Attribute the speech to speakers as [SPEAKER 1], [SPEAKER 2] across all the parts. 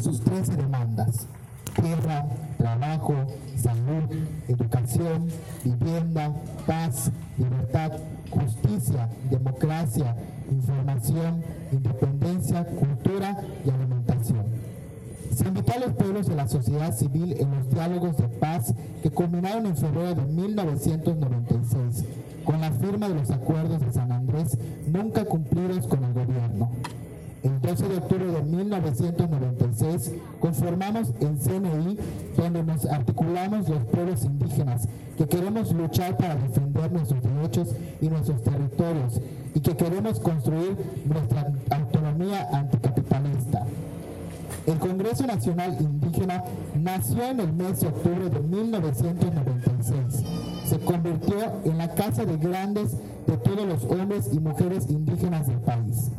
[SPEAKER 1] sus 13 demandas. Tierra, trabajo, salud, educación, vivienda, paz, libertad, justicia, democracia, información, independencia, cultura y alimentación. Se invitó a los pueblos de la sociedad civil en los diálogos de paz que culminaron en febrero de 1996 con la firma de los acuerdos de San Andrés nunca cumplidos con el gobierno. El 12 de octubre de 1996 conformamos el CNI donde nos articulamos los pueblos indígenas que queremos luchar para defender nuestros derechos y nuestros territorios y que queremos construir nuestra autonomía anticapitalista. El Congreso Nacional Indígena nació en el mes de octubre de 1996. Se convirtió en la casa de grandes de todos los hombres y mujeres indígenas del país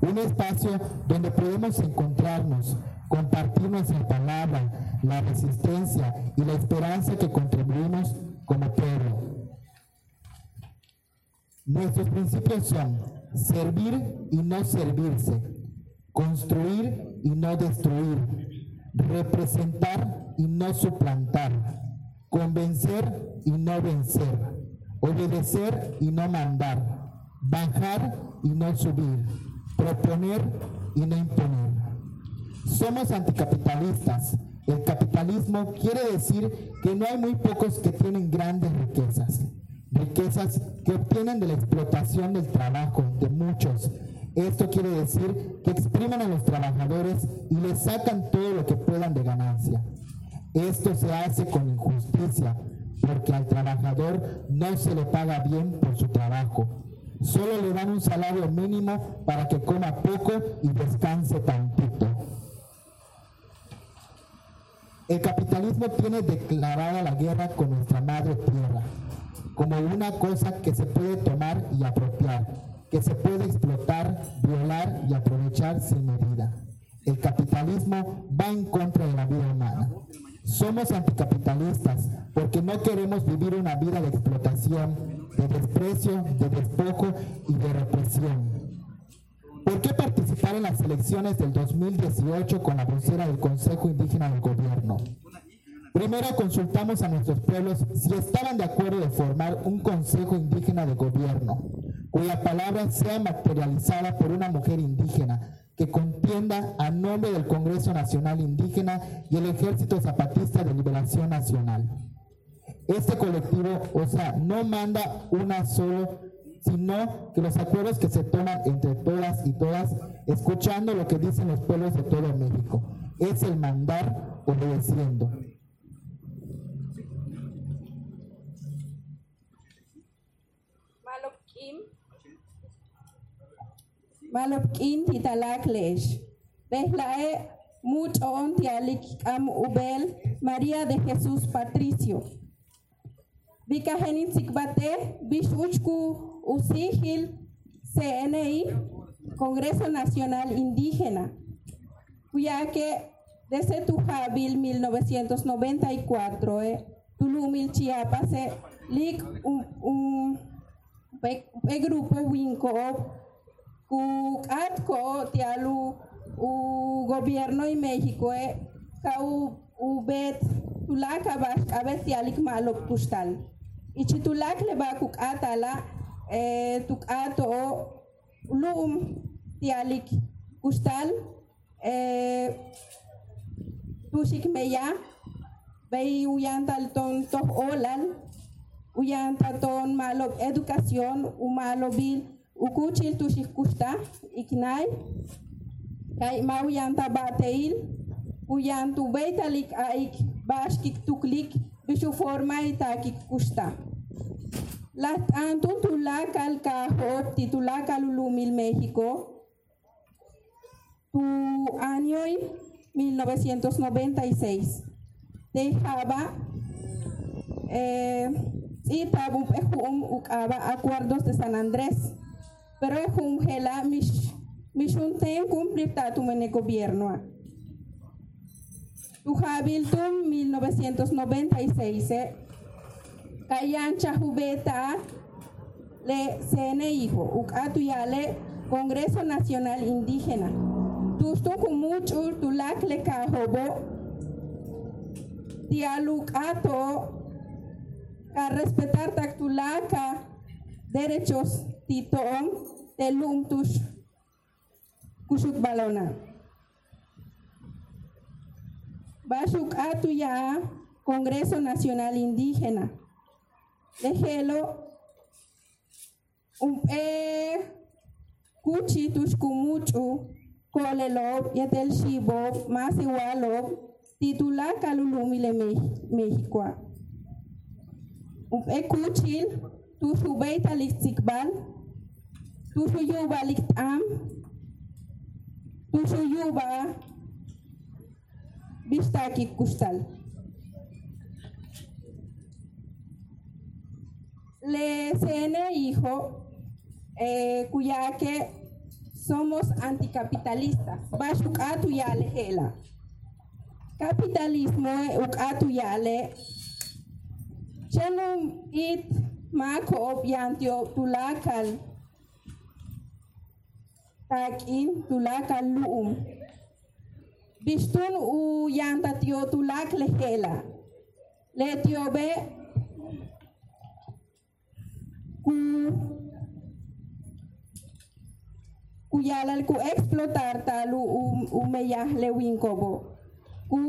[SPEAKER 1] un espacio donde podemos encontrarnos, compartir nuestra palabra, la resistencia y la esperanza que contribuimos como pueblo. Nuestros principios son servir y no servirse, construir y no destruir, representar y no suplantar, convencer y no vencer, obedecer y no mandar, bajar y no subir proponer y no imponer. Somos anticapitalistas. El capitalismo quiere decir que no hay muy pocos que tienen grandes riquezas, riquezas que obtienen de la explotación del trabajo de muchos. Esto quiere decir que exprimen a los trabajadores y les sacan todo lo que puedan de ganancia. Esto se hace con injusticia, porque al trabajador no se le paga bien por su trabajo, Solo le dan un salario mínimo para que coma poco y descanse tantito. El capitalismo tiene declarada la guerra con nuestra madre tierra, como una cosa que se puede tomar y apropiar, que se puede explotar, violar y aprovechar sin medida. El capitalismo va en contra de la vida humana. Somos anticapitalistas porque no queremos vivir una vida de explotación, de desprecio, de despojo y de represión. ¿Por qué participar en las elecciones del 2018 con la vocera del Consejo Indígena del Gobierno? Primero consultamos a nuestros pueblos si estaban de acuerdo de formar un Consejo Indígena de Gobierno, cuya palabra sea materializada por una mujer indígena que contienda a nombre del Congreso Nacional Indígena y el Ejército Zapatista de Liberación Nacional este colectivo, o sea, no manda una solo, sino que los acuerdos que se toman entre todas y todas, escuchando lo que dicen los pueblos de todo México, es el mandar obedeciendo.
[SPEAKER 2] Malopkin titalaklesh. Behlae muchon tialik am ubel María de Jesús Patricio. Bikahenin Sikbate, Bishuchku Usihil, CNI, Congreso Nacional Indígena, cuya que desde Tujabil 1994, eh, Tulumil Chiapas, eh, lik un, un pe, grupo Winco, ku atko tialu u gobierno y México, kau ubet tulaka bash abet tialik malok tustal ichitulak le ba kuk atala eh, tuk ato lum tialik kustal eh, tusik meya bay uyantal ton toh olal uyantal ton malo educación u malo bil ukuchil tusik kusta iknay kay ma uyanta bateil uyantu beitalik aik bashkik tuklik bishu forma itakik kusta las antun tulakal kahot titulakal ulumil México tu año 1996 dejaba eh, y tabum ukaba acuerdos de San Andrés pero ejum gela mish mishunten cumplir tatum en el gobierno tu Habiltum 1996 eh, Kayancha Jubeta le Sene Hijo, Ukatu Yale, Congreso Nacional Indígena. Tus Bistun kumuchu tulak le kahobo. Tialuk ato. Ka respetar tak tulaka derechos titoon telum tush kushuk balona. Bashuk atu ya Congreso Nacional Indígena. Dejelo un e kuchi tush kumuchu kolelo yatel shibo más igualo titula kalulumi le México. Un e kuchil tush ubeita liktikbal tush yuba liktam tush yuba bistaki kustal. Le CN hijo, eh, cuya que somos anticapitalistas. Bashukatu yale hela. Capitalismo ukatu yale. Chenum it mako yantio tulakal. Takin tulakal luum. Bistun u yanta tio tulak lehela. Le tio be ku ku explotar talu u, u meyah le winkobo. Ku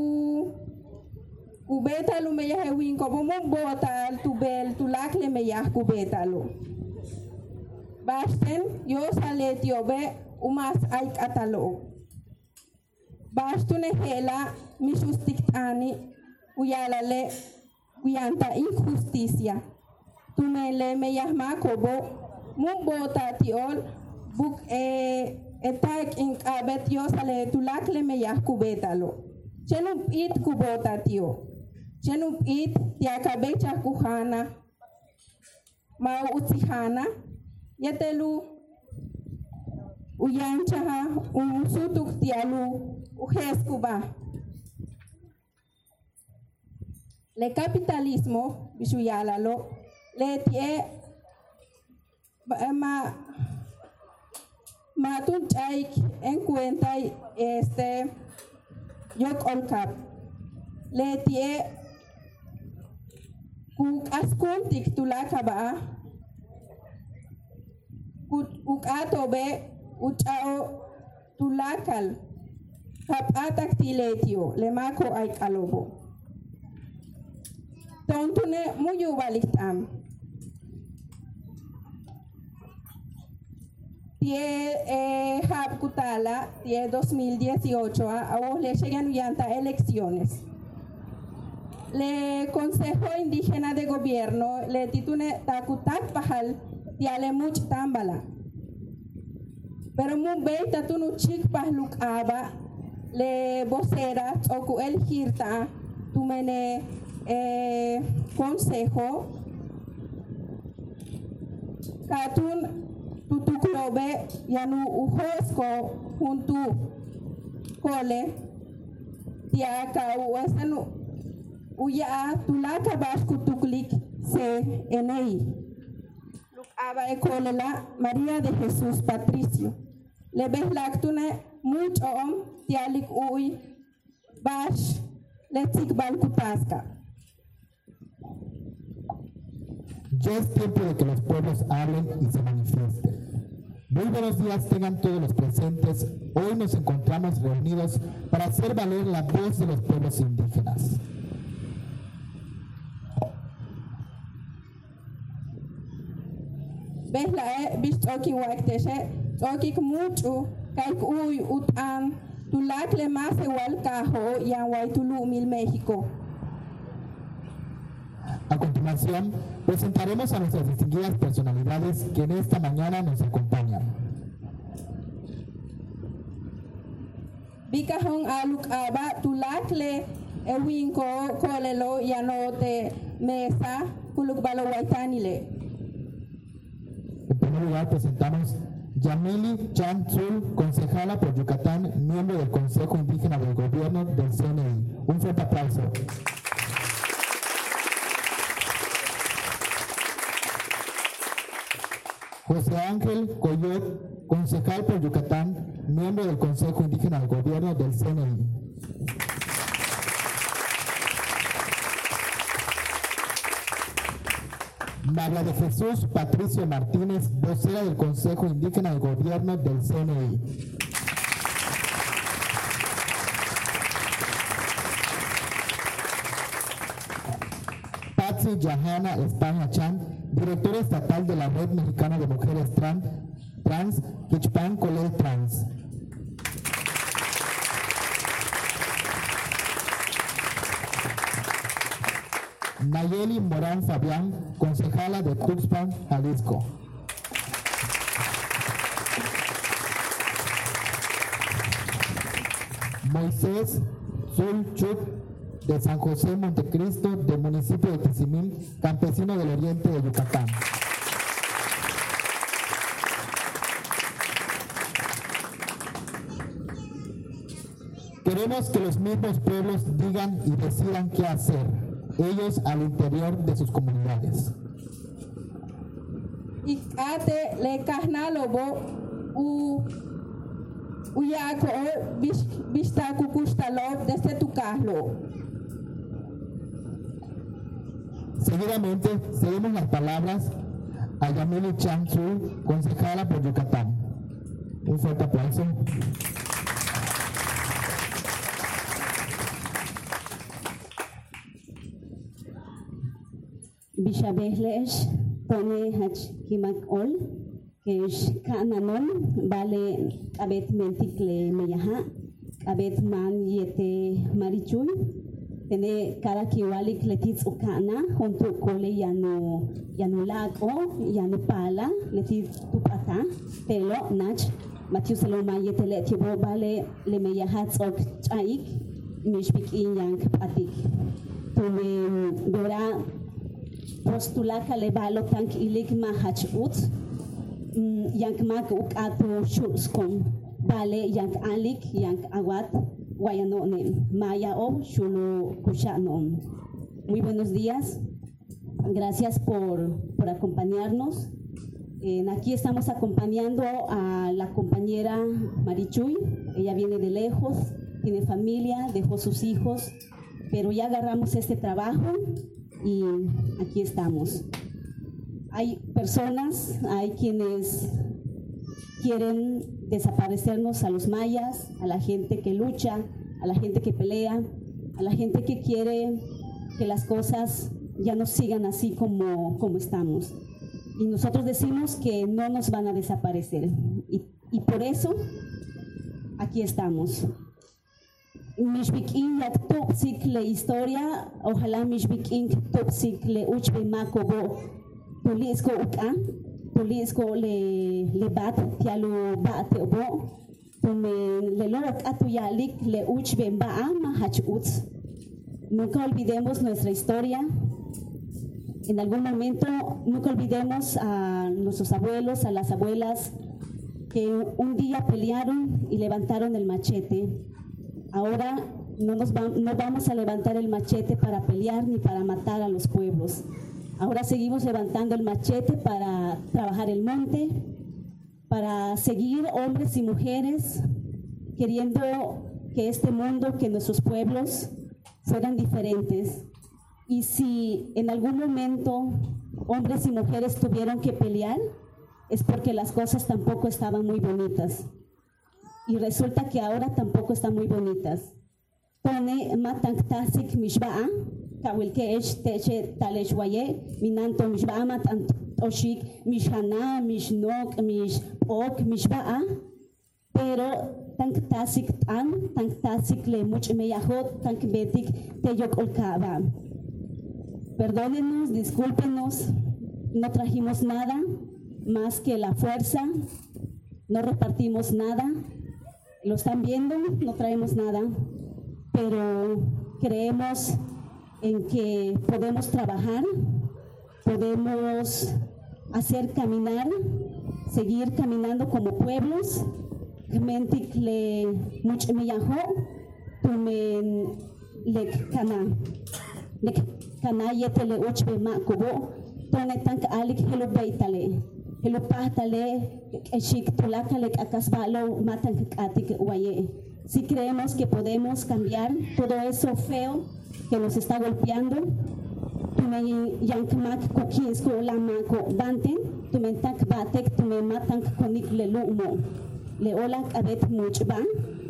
[SPEAKER 2] ku betalu meyah le winkobo mun botal tu bel tulak le meyah ku betalu. Basten yo sale tio be umas ay katalo. Bastune hela mi justiktani uyalale uyanta injusticia. Tumele me llama kobo mun bota tiol buk e etak in kabet yo sale tulak le me yah kubetalo. Chenum it kubota tio. Chenum it tia kabecha kuhana ma utsihana yetelu uyanchaha umusutuk tialu ujeskuba. Le capitalismo, bishuyalalo, le tie e ma matun chaik en cuenta este yok olkap. Le tie kuk askuntik tulakaba kuk atobe uchao tulakal kapatak tiletio le mako ay kalobo. Tontune muyu baliktam. Tie eh, Kutala, tie 2018, a vos le llegan yanta elecciones. Le Consejo Indígena de Gobierno le titune takutak pahal tiale much tambala. Pero mun beita tunu chik pahluk aba le vocera oku el hirta tumene eh, consejo. Katun tutuklobe yanu ujosko juntu kole tiaka uesanu uya tulaka bashku tuklik se enei aba ekolela María de Jesús Patricio le ves lactune mucho om tialik uy bash letik balkutaska
[SPEAKER 1] Ya es tiempo de que los pueblos hablen y se manifiesten. Muy buenos días tengan todos los presentes. Hoy nos encontramos reunidos para hacer valer la voz de los pueblos indígenas.
[SPEAKER 2] ves la e toki mucho kaik uy utan tulak le más igual cajo tulu mil México.
[SPEAKER 1] A continuación, presentaremos a nuestras distinguidas personalidades que en esta mañana nos acompañan.
[SPEAKER 2] Bikahong aluk aba tulak le ewinko kolelo yanote mesa kuluk balo waitanile.
[SPEAKER 1] En primer lugar, presentamos Yamili Chan Zul, concejala por Yucatán, miembro del Consejo Indígena del Gobierno del CNI. Un fuerte aplauso. José Ángel Coyot, concejal por Yucatán, miembro del Consejo Indígena del Gobierno del CNI. María de Jesús Patricio Martínez, vocera del Consejo Indígena del Gobierno del CNI. Patsy Yahana España Chan, directora estatal de la Red Mexicana de Mujeres Trans, Trans Kichpan Colel Trans. Nayeli Morán Fabián, concejala de Tuxpan, Jalisco. Moisés Zulchuk, de San José Montecristo, del municipio de Tizimín, campesino del oriente de Yucatán. Queremos que los mismos pueblos digan y decidan qué hacer, ellos al interior de sus comunidades.
[SPEAKER 2] Ikate le kahna lobo u uyako vista kukushtalo desde tu kahlo.
[SPEAKER 1] Seguidamente, seguimos las palabras a Yamili Chansu, concejala por Yucatán. Un fuerte aplauso.
[SPEAKER 3] Bishabehlesh, Tone Hach Himakol, Kesh Meyaha, Abet Yete Tene Ukana, Hontu Kole Yanu Yanulako, Yanupala, Letit Tupata, Telo Nach, Matthew Saloma Yetele Tibo Bale Lemeyahatz Ok Chaik, Mishpik Patik. Tuve Dora postulaka le balo tank ilik mahach ut, yank mak uk ato shulskom, vale yank alik, yank awat, guayanonen, maya o shulo kushanon. Muy buenos días, gracias por, por acompañarnos. Eh, aquí estamos acompañando a la compañera Marichuy, ella viene de lejos, tiene familia, dejó sus hijos, pero ya agarramos este trabajo y aquí estamos. Hay personas, hay quienes quieren desaparecernos a los mayas, a la gente que lucha, a la gente que pelea, a la gente que quiere que las cosas ya no sigan así como, como estamos. Y nosotros decimos que no nos van a desaparecer. Y, y por eso aquí estamos. Mishbikin yak topsik le historia, ojalá Mishbikin topsik le uchbe makobo tulisko uka, tulisko le, le bat, tialo bate obo, tume le lorok atuyalik le uchbe mbaa mahach utz. Nunca olvidemos nuestra historia. En algún momento, nunca olvidemos a nuestros abuelos, a las abuelas, que un día pelearon y levantaron el machete. Ahora no, nos no vamos a levantar el machete para pelear ni para matar a los pueblos. Ahora seguimos levantando el machete para trabajar el monte, para seguir hombres y mujeres queriendo que este mundo, que nuestros pueblos fueran diferentes. Y si en algún momento hombres y mujeres tuvieron que pelear, es porque las cosas tampoco estaban muy bonitas. Y resulta que ahora tampoco están muy bonitas. Pone matangtasik mishba'a, kawilkeesh teche taleshwaye, minanto mishba'a matantoshik, mishana, mishnok, mishok, mishba'a, pero tank tasik tan, tank tasik le much meyahot, tank betik teyok olkaba. Perdónenos, discúlpenos, no trajimos nada más que la fuerza, no repartimos nada, lo están viendo, no traemos nada, pero creemos en que podemos trabajar, podemos hacer caminar, seguir caminando como pueblos. Mentik le much miyaho, tumen lek kana, lek kana yete le uchbe ma kubo, tone tank alik helo beitale, Si creemos que podemos cambiar todo eso feo que nos está golpeando, tume yankmak kukins ko lama ko banten, tume tak batek, tume matan konik le lumo. Le olak abet much ba,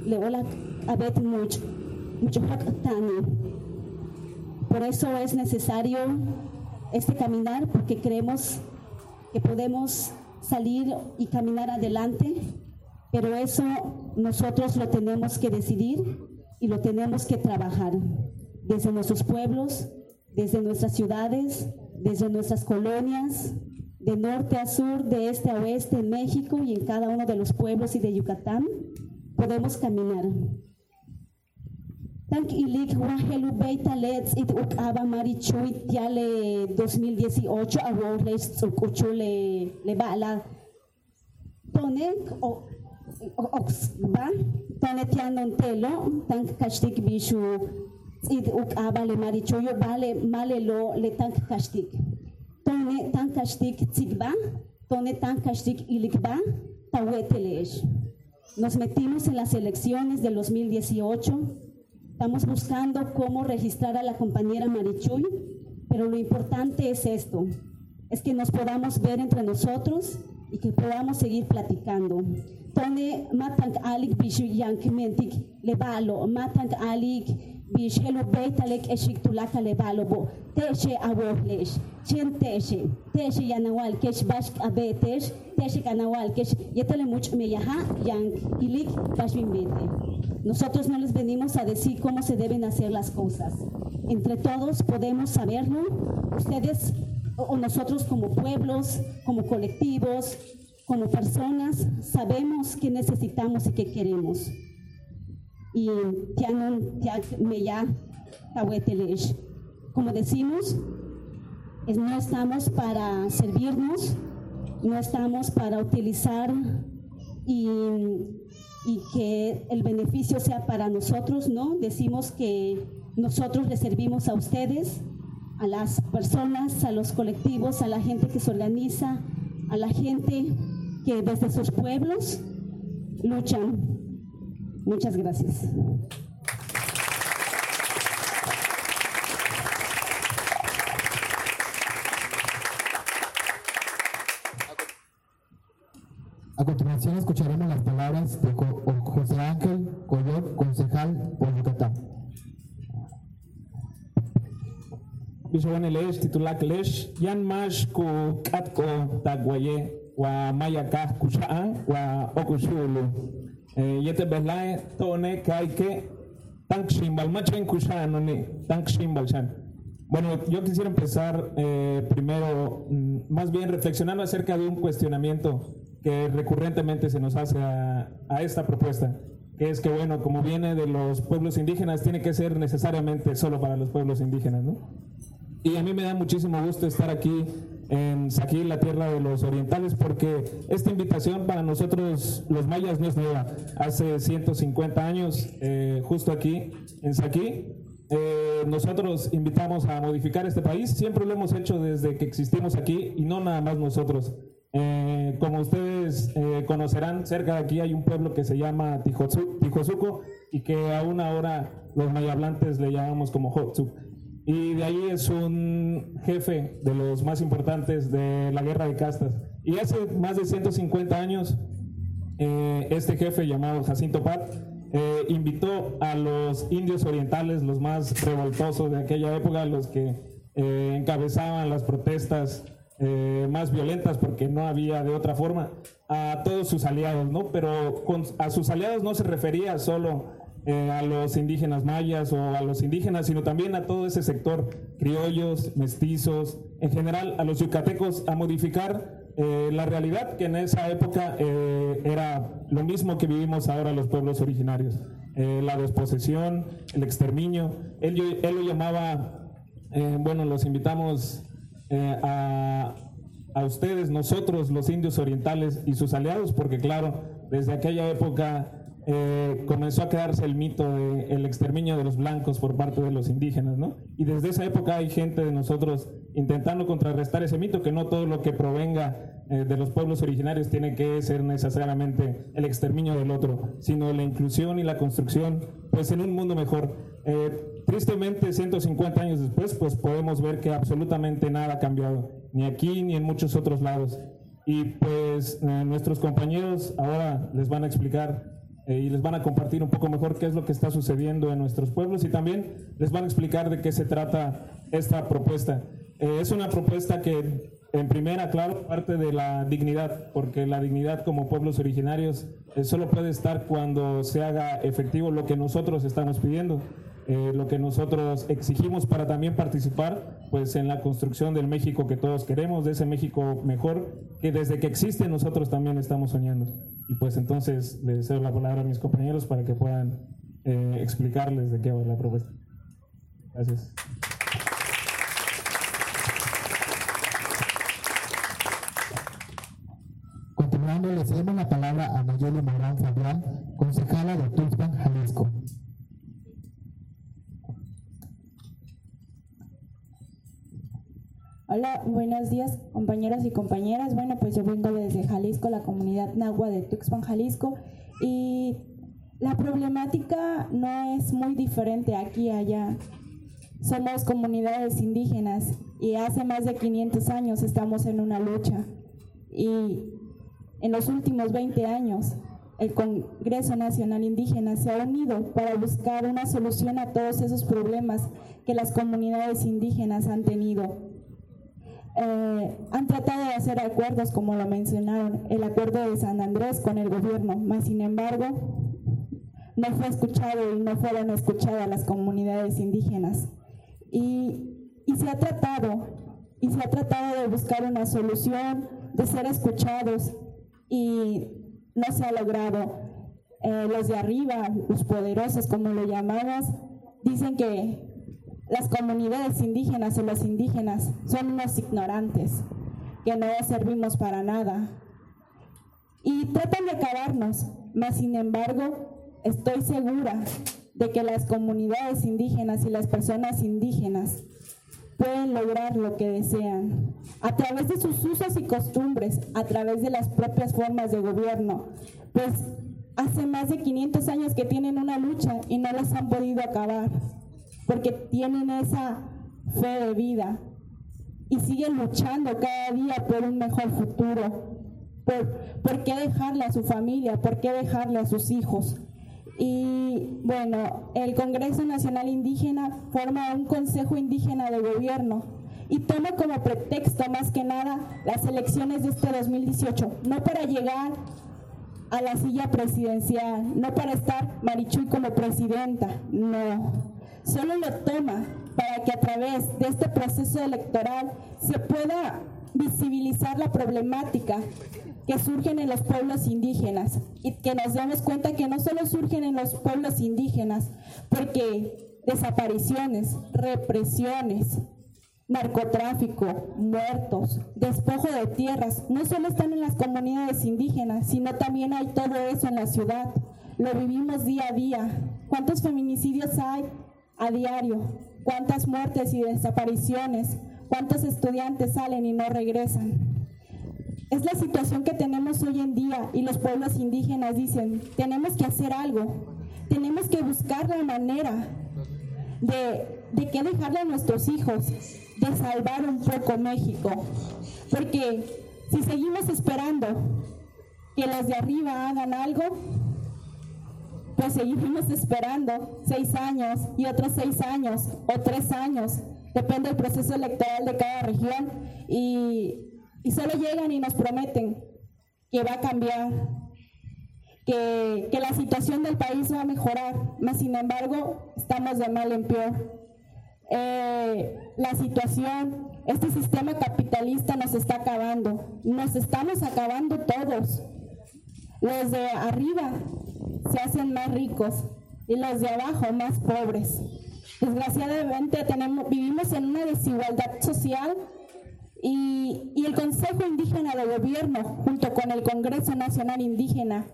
[SPEAKER 3] le olak abet much, much hak tani. Por eso es necesario este caminar, porque creemos que podemos salir y caminar adelante, pero eso nosotros lo tenemos que decidir y lo tenemos que trabajar desde nuestros pueblos, desde nuestras ciudades, desde nuestras colonias, de norte a sur, de este a oeste en México y en cada uno de los pueblos y de Yucatán, podemos caminar. Tank ilik wahelu beita lets it ukaba marichuit tiale 2018 awor les tsukuchu le le bala tone o ox ba tone tianon telo tank kashtik bishu it ukaba le marichuyo bale male lo le tank kashtik. Tone tank kashtik tsigba tone tank kashtik ilikba tawetelesh nos metimos en las elecciones del 2018 Estamos buscando cómo registrar a la compañera Marichuy, pero lo importante es esto, es que nos podamos ver entre nosotros y que podamos seguir platicando. Tone matank alik bishu lebalo, matank alik bish helu beitalek eshik tulaka lebalo bo, teshe awohlesh, chen teshe, teshe yanawal kesh bashk abetesh, teshe kanawal kesh, yetele much meyaha yank ilik bashbin bete. Nosotros no les venimos a decir cómo se deben hacer las cosas. Entre todos podemos saberlo. Ustedes o nosotros como pueblos, como colectivos, como personas, sabemos qué necesitamos y qué queremos. Y como decimos, no estamos para servirnos, no estamos para utilizar y y que el beneficio sea para nosotros, ¿no? Decimos que nosotros les servimos a ustedes, a las personas, a los colectivos, a la gente que se organiza, a la gente que desde sus pueblos luchan. Muchas gracias.
[SPEAKER 1] A continuación escucharemos las palabras de Jo- José Ángel Coyot, concejal por Yucatán.
[SPEAKER 4] Bishwan lesh titulak lesh yan mash ku katko tagwaye wa mayaka kushaan wa okushulu Belai tone kaike tank shimbal ne tank shimbal bueno yo quisiera empezar eh, primero mm, más bien reflexionando acerca de un cuestionamiento que recurrentemente se nos hace a, a esta propuesta que es que bueno como viene de los pueblos indígenas tiene que ser necesariamente solo para los pueblos indígenas ¿no? Y a mí me da muchísimo gusto estar aquí en Saquí, la tierra de los orientales, porque esta invitación para nosotros, los mayas, no es nueva. Hace 150 años, eh, justo aquí en Saquí, eh, nosotros invitamos a modificar este país. Siempre lo hemos hecho desde que existimos aquí y no nada más nosotros. Eh, como ustedes eh, conocerán, cerca de aquí hay un pueblo que se llama Tijosu- Tijosuco y que aún ahora los mayablantes le llamamos como Hotsu. Y de ahí es un jefe de los más importantes de la guerra de castas. Y hace más de 150 años, eh, este jefe llamado Jacinto Pat eh, invitó a los indios orientales, los más revoltosos de aquella época, los que eh, encabezaban las protestas eh, más violentas porque no había de otra forma, a todos sus aliados, ¿no? Pero con- a sus aliados no se refería solo eh, a los indígenas mayas o a los indígenas, sino también a todo ese sector, criollos, mestizos, en general a los yucatecos, a modificar eh, la realidad que en esa época eh, era lo mismo que vivimos ahora los pueblos originarios. La desposesión, el exterminio, él, lo llamaba, bueno, los invitamos a ustedes, nosotros, los indios orientales y sus aliados, porque claro, desde aquella época eh, comenzó a quedarse el mito del exterminio de los blancos por parte de los indígenas, ¿no? Y desde esa época hay gente de nosotros intentando contrarrestar ese mito, que no todo lo que provenga eh, de los pueblos originarios tiene que ser necesariamente el exterminio del otro, sino la inclusión y la construcción, pues en un mundo mejor. Eh, tristemente, 150 años después, pues podemos ver que absolutamente nada ha cambiado, ni aquí ni en muchos otros lados. Y pues nuestros compañeros ahora les van a explicar eh, y les van a compartir un poco mejor qué es lo que está sucediendo en nuestros pueblos y también les van a explicar de qué se trata esta propuesta. Eh, es una propuesta que en primera, claro, parte de la dignidad, porque la dignidad como pueblos originarios eh, solo puede estar cuando se haga efectivo lo que nosotros estamos pidiendo. Eh, lo que nosotros exigimos para también participar pues en la construcción del México que todos queremos, de ese México mejor que desde que existe nosotros también estamos soñando. Y pues entonces le cedo la palabra a mis compañeros para que puedan eh, explicarles de qué va la propuesta. Gracias.
[SPEAKER 1] Continuando, le cedemos la palabra a Nayeli Morán
[SPEAKER 5] Hola, buenos días compañeras y compañeras. Bueno, pues yo vengo desde Jalisco, la comunidad Nahua de Tuxpan, Jalisco, y la problemática no es muy diferente aquí y allá. Somos comunidades indígenas y hace más de 500 años estamos en una lucha. Y en los últimos 20 años el Congreso Nacional Indígena se ha unido para buscar una solución a todos esos problemas que las comunidades indígenas han tenido. Eh, han tratado de hacer acuerdos, como lo mencionaron, el acuerdo de San Andrés con el gobierno, mas sin embargo no fue escuchado y no fueron escuchadas las comunidades indígenas. Y, y se ha tratado, y se ha tratado de buscar una solución, de ser escuchados, y no se ha logrado. Eh, los de arriba, los poderosos, como lo llamamos, dicen que las comunidades indígenas o los indígenas son unos ignorantes, que no servimos para nada. Y tratan de acabarnos, mas sin embargo estoy segura de que las comunidades indígenas y las personas indígenas pueden lograr lo que desean a través de sus usos y costumbres, a través de las propias formas de gobierno. Pues hace más de 500 años que tienen una lucha y no las han podido acabar porque tienen esa fe de vida y siguen luchando cada día por un mejor futuro. ¿Por, qué dejarle a su familia? ¿Por qué dejarle a sus hijos? Y bueno, el Congreso Nacional Indígena forma un Consejo Indígena de Gobierno y toma como pretexto más que nada las elecciones de este 2018, no para llegar a la silla presidencial, no para estar Marichuy como presidenta, no solo lo toma para que a través de este proceso electoral se pueda visibilizar la problemática que surgen en los pueblos indígenas y que nos damos cuenta que no solo surgen en los pueblos indígenas, porque desapariciones, represiones, narcotráfico, muertos, despojo de tierras, no solo están en las comunidades indígenas, sino también hay todo eso en la ciudad. Lo vivimos día a día. ¿Cuántos feminicidios hay a diario, cuántas muertes y desapariciones, cuántos estudiantes salen y no regresan. Es la situación que tenemos hoy en día y los pueblos indígenas dicen, tenemos que hacer algo, tenemos que buscar la manera de, de que dejarle a nuestros hijos, de salvar un poco México. Porque si seguimos esperando que los de arriba hagan algo, pues seguimos esperando seis años y otros seis años o tres años, depende del proceso electoral de cada región, y, solo llegan y nos prometen que va a cambiar, que, la situación del país va a mejorar, mas sin embargo estamos de mal en peor. Eh, la situación, este sistema capitalista nos está acabando, nos estamos acabando todos. Los de arriba se hacen más ricos y los de abajo más pobres. Desgraciadamente tenemos, vivimos en una desigualdad social y, y, el Consejo Indígena de Gobierno, junto con el Congreso Nacional Indígena,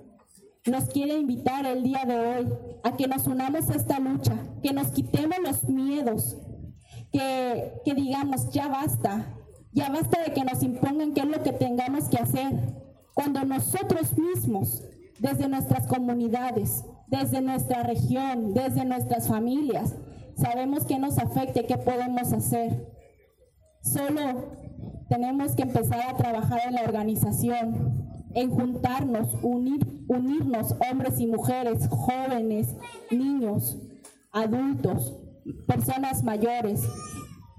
[SPEAKER 5] nos quiere invitar el día de hoy a que nos unamos a esta lucha, que nos quitemos los miedos, que, que digamos, ya basta, ya basta de que nos impongan qué es lo que tengamos que hacer, cuando nosotros mismos, desde nuestras comunidades, desde nuestra región, desde nuestras familias, sabemos que nos afecta y qué podemos hacer. Solo tenemos que empezar a trabajar en la organización, en juntarnos, unir, unirnos hombres y mujeres, jóvenes, niños, adultos, personas mayores,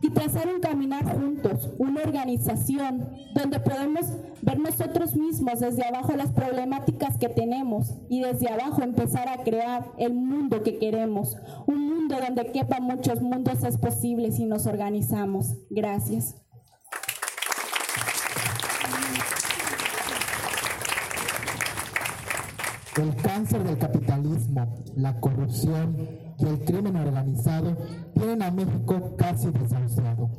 [SPEAKER 5] y trazar un caminar juntos, una organización donde podemos ver nosotros mismos desde abajo las problemáticas que tenemos y desde abajo empezar a crear el mundo que queremos. Un mundo donde quepa muchos mundos es posible si nos organizamos. Gracias.
[SPEAKER 1] El cáncer del capitalismo, la corrupción y el crimen organizado tienen a México casi desahuciado.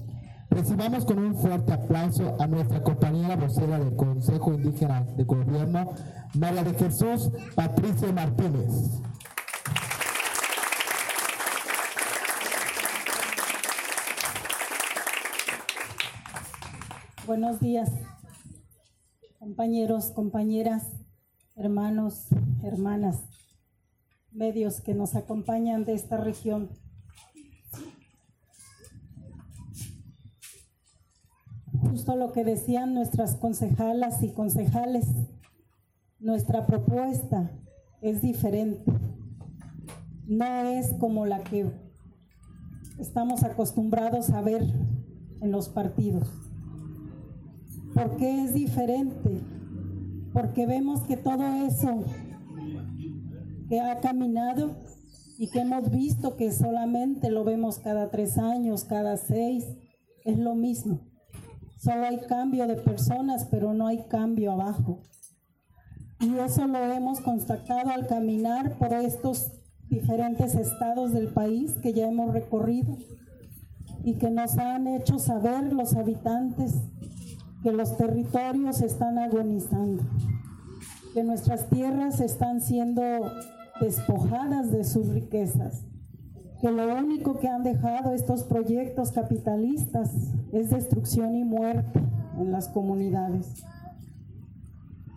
[SPEAKER 1] Recibamos con un fuerte aplauso a nuestra compañera vocera del Consejo Indígena de Gobierno, María de Jesús Patricia Martínez.
[SPEAKER 6] Buenos días, compañeros, compañeras, hermanos, hermanas, medios que nos acompañan de esta región. Justo lo que decían nuestras concejalas y concejales, nuestra propuesta es diferente. No es como la que estamos acostumbrados a ver en los partidos. ¿Por qué es diferente? Porque vemos que todo eso que ha caminado y que hemos visto que solamente lo vemos cada tres años, cada seis, es lo mismo. Solo hay cambio de personas, pero no hay cambio abajo. Y eso lo hemos constatado al caminar por estos diferentes estados del país que ya hemos recorrido y que nos han hecho saber los habitantes que los territorios están agonizando, que nuestras tierras están siendo despojadas de sus riquezas, que lo único que han dejado estos proyectos capitalistas es destrucción y muerte en las comunidades.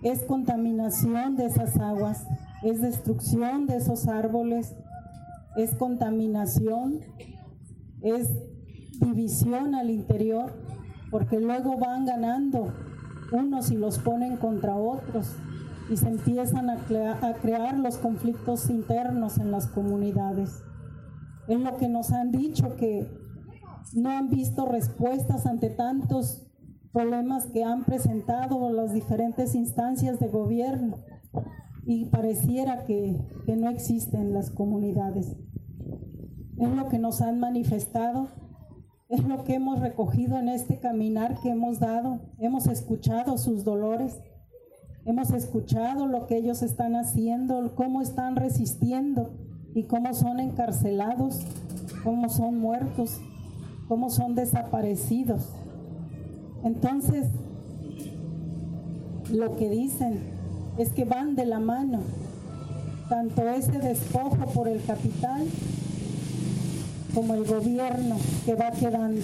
[SPEAKER 6] Es contaminación de esas aguas, es destrucción de esos árboles, es contaminación, es división al interior, porque luego van ganando unos y los ponen contra otros y se empiezan a, crear los conflictos internos en las comunidades. Es lo que nos han dicho, que no han visto respuestas ante tantos problemas que han presentado las diferentes instancias de gobierno y pareciera que, que no existen las comunidades. Es lo que nos han manifestado, es lo que hemos recogido en este caminar que hemos dado, hemos escuchado sus dolores, Hemos escuchado lo que ellos están haciendo, cómo están resistiendo y cómo son encarcelados, cómo son muertos, cómo son desaparecidos. Entonces, lo que dicen es que van de la mano, tanto ese despojo por el capital como el gobierno que va quedando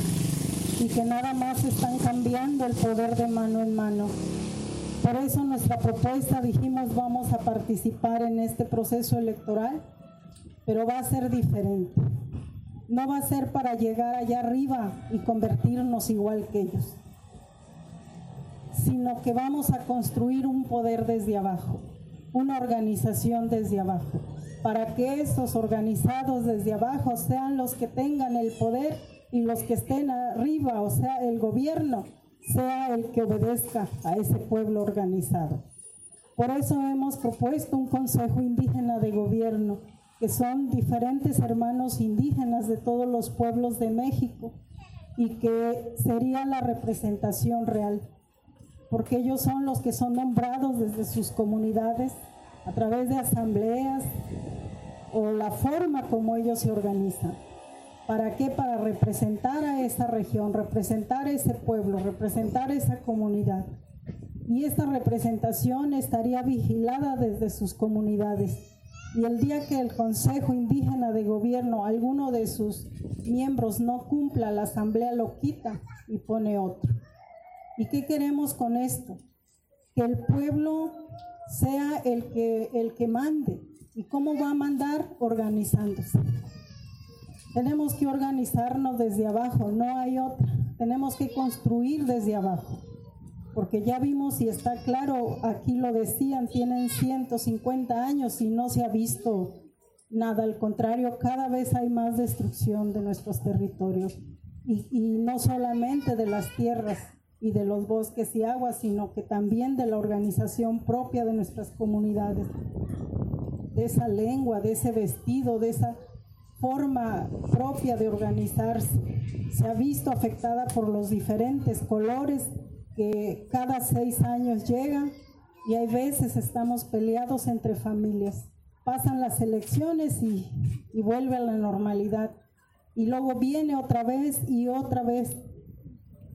[SPEAKER 6] y que nada más están cambiando el poder de mano en mano. Por eso nuestra propuesta dijimos vamos a participar en este proceso electoral, pero va a ser diferente. No va a ser para llegar allá arriba y convertirnos igual que ellos, sino que vamos a construir un poder desde abajo, una organización desde abajo, para que esos organizados desde abajo sean los que tengan el poder y los que estén arriba, o sea, el gobierno, sea el que obedezca a ese pueblo organizado. Por eso hemos propuesto un Consejo Indígena de Gobierno, que son diferentes hermanos indígenas de todos los pueblos de México y que sería la representación real, porque ellos son los que son nombrados desde sus comunidades a través de asambleas o la forma como ellos se organizan. ¿Para qué? Para representar a esa región, representar a ese pueblo, representar a esa comunidad. y esta representación estaría vigilada desde sus comunidades. Y el día que el Consejo Indígena de Gobierno, alguno de sus miembros no cumpla, la Asamblea lo quita y pone otro. ¿Y qué queremos con esto? Que el pueblo sea el que, el que mande. ¿Y cómo va a mandar? Organizándose. Tenemos que organizarnos desde abajo, no hay otra. Tenemos que construir desde abajo porque ya vimos y está claro, aquí lo decían, tienen 150 años y no se ha visto nada, al contrario, cada vez hay más destrucción de nuestros territorios y, y no solamente de las tierras y de los bosques y aguas, sino que también de la organización propia de nuestras comunidades, de esa lengua, de ese vestido, de esa forma propia de organizarse. Se ha visto afectada por los diferentes colores que cada seis años llegan y hay veces estamos peleados entre familias. Pasan las elecciones y, y vuelve a la normalidad. Y luego viene otra vez y otra vez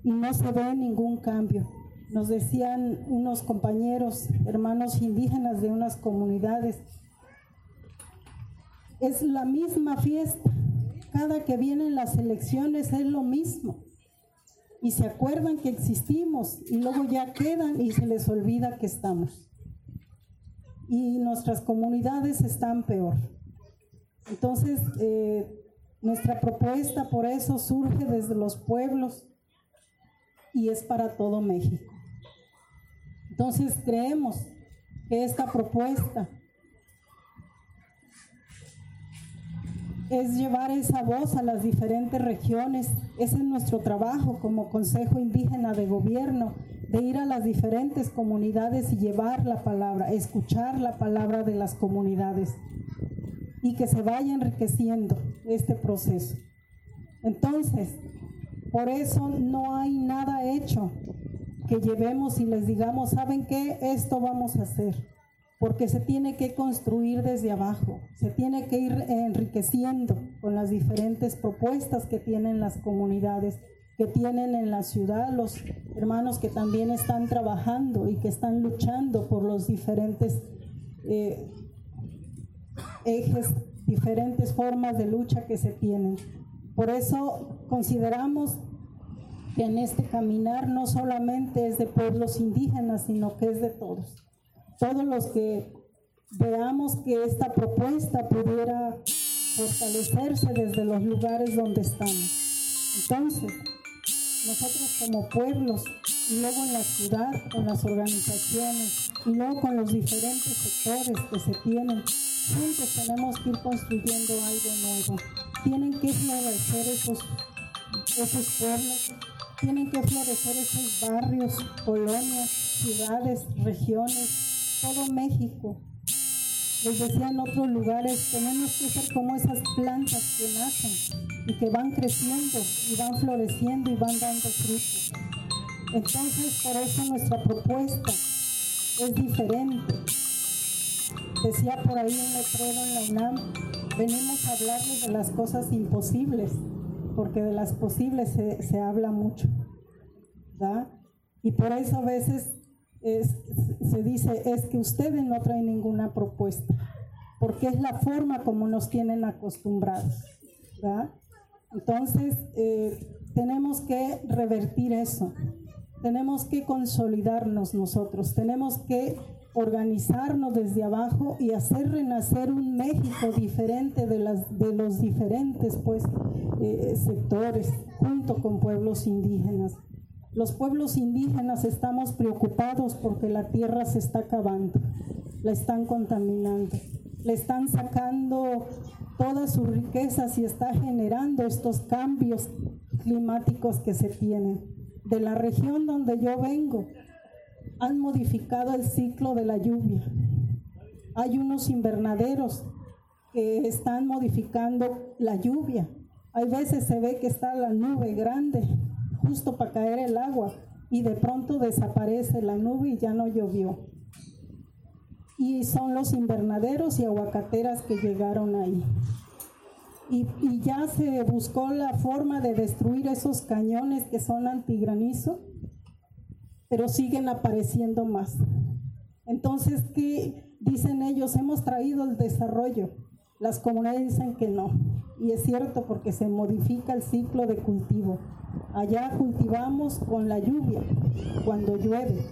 [SPEAKER 6] y no se ve ningún cambio. Nos decían unos compañeros, hermanos indígenas de unas comunidades, es la misma fiesta. Cada que vienen las elecciones es lo mismo y se acuerdan que existimos y luego ya quedan y se les olvida que estamos. Y nuestras comunidades están peor. Entonces, eh, nuestra propuesta por eso surge desde los pueblos y es para todo México. Entonces, creemos que esta propuesta es llevar esa voz a las diferentes regiones. Ese es nuestro trabajo como Consejo Indígena de Gobierno, de ir a las diferentes comunidades y llevar la palabra, escuchar la palabra de las comunidades y que se vaya enriqueciendo este proceso. Entonces, por eso no hay nada hecho que llevemos y les digamos, ¿saben qué? Esto vamos a hacer porque se tiene que construir desde abajo, se tiene que ir enriqueciendo con las diferentes propuestas que tienen las comunidades, que tienen en la ciudad los hermanos que también están trabajando y que están luchando por los diferentes eh, ejes, diferentes formas de lucha que se tienen. Por eso consideramos que en este caminar no solamente es de pueblos indígenas, sino que es de todos todos los que veamos que esta propuesta pudiera fortalecerse desde los lugares donde estamos. Entonces, nosotros como pueblos, y luego en la ciudad, con las organizaciones, y luego con los diferentes sectores que se tienen, juntos tenemos que ir construyendo algo nuevo. Tienen que florecer esos, esos pueblos, tienen que florecer esos barrios, colonias, ciudades, regiones, todo México. Les decía en otros lugares, tenemos que ser como esas plantas que nacen y que van creciendo y van floreciendo y van dando frutos. Entonces, por eso nuestra propuesta es diferente. Decía por ahí un letrero en la UNAM, venimos a hablarles de las cosas imposibles, porque de las posibles se, se habla mucho. ¿verdad? Y por eso a veces se dice es que ustedes no traen ninguna propuesta, porque es la forma como nos tienen acostumbrados. Entonces, eh, tenemos que revertir eso, tenemos que consolidarnos nosotros, tenemos que organizarnos desde abajo y hacer renacer un México diferente de, las, de los diferentes pues, eh, sectores, junto con pueblos indígenas. Los pueblos indígenas estamos preocupados porque la tierra se está acabando, la están contaminando, le están sacando todas sus riquezas y está generando estos cambios climáticos que se tienen. De la región donde yo vengo, han modificado el ciclo de la lluvia. Hay unos invernaderos que están modificando la lluvia. Hay veces se ve que está la nube grande justo para caer el agua y de pronto desaparece la nube y ya no llovió. Y son los invernaderos y aguacateras que llegaron ahí. Y, ya se buscó la forma de destruir esos cañones que son antigranizo pero siguen apareciendo más. Entonces, ¿qué dicen ellos? Hemos traído el desarrollo. Las comunidades dicen que no. Y es cierto porque se modifica el ciclo de cultivo. Allá cultivamos con la lluvia, cuando llueve.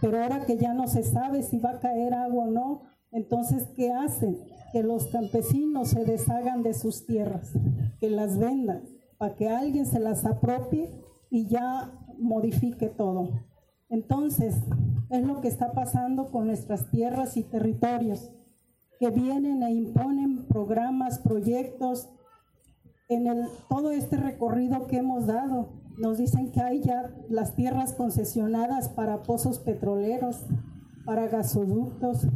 [SPEAKER 6] Pero ahora que ya no se sabe si va a caer agua o no, entonces, ¿qué hacen? Que los campesinos se deshagan de sus tierras, que las vendan, para que alguien se las apropie y ya modifique todo. Entonces, es lo que está pasando con nuestras tierras y territorios, que vienen e imponen programas, proyectos. En el, todo este recorrido que hemos dado, nos dicen que hay ya las tierras concesionadas para pozos petroleros, para gasoductos,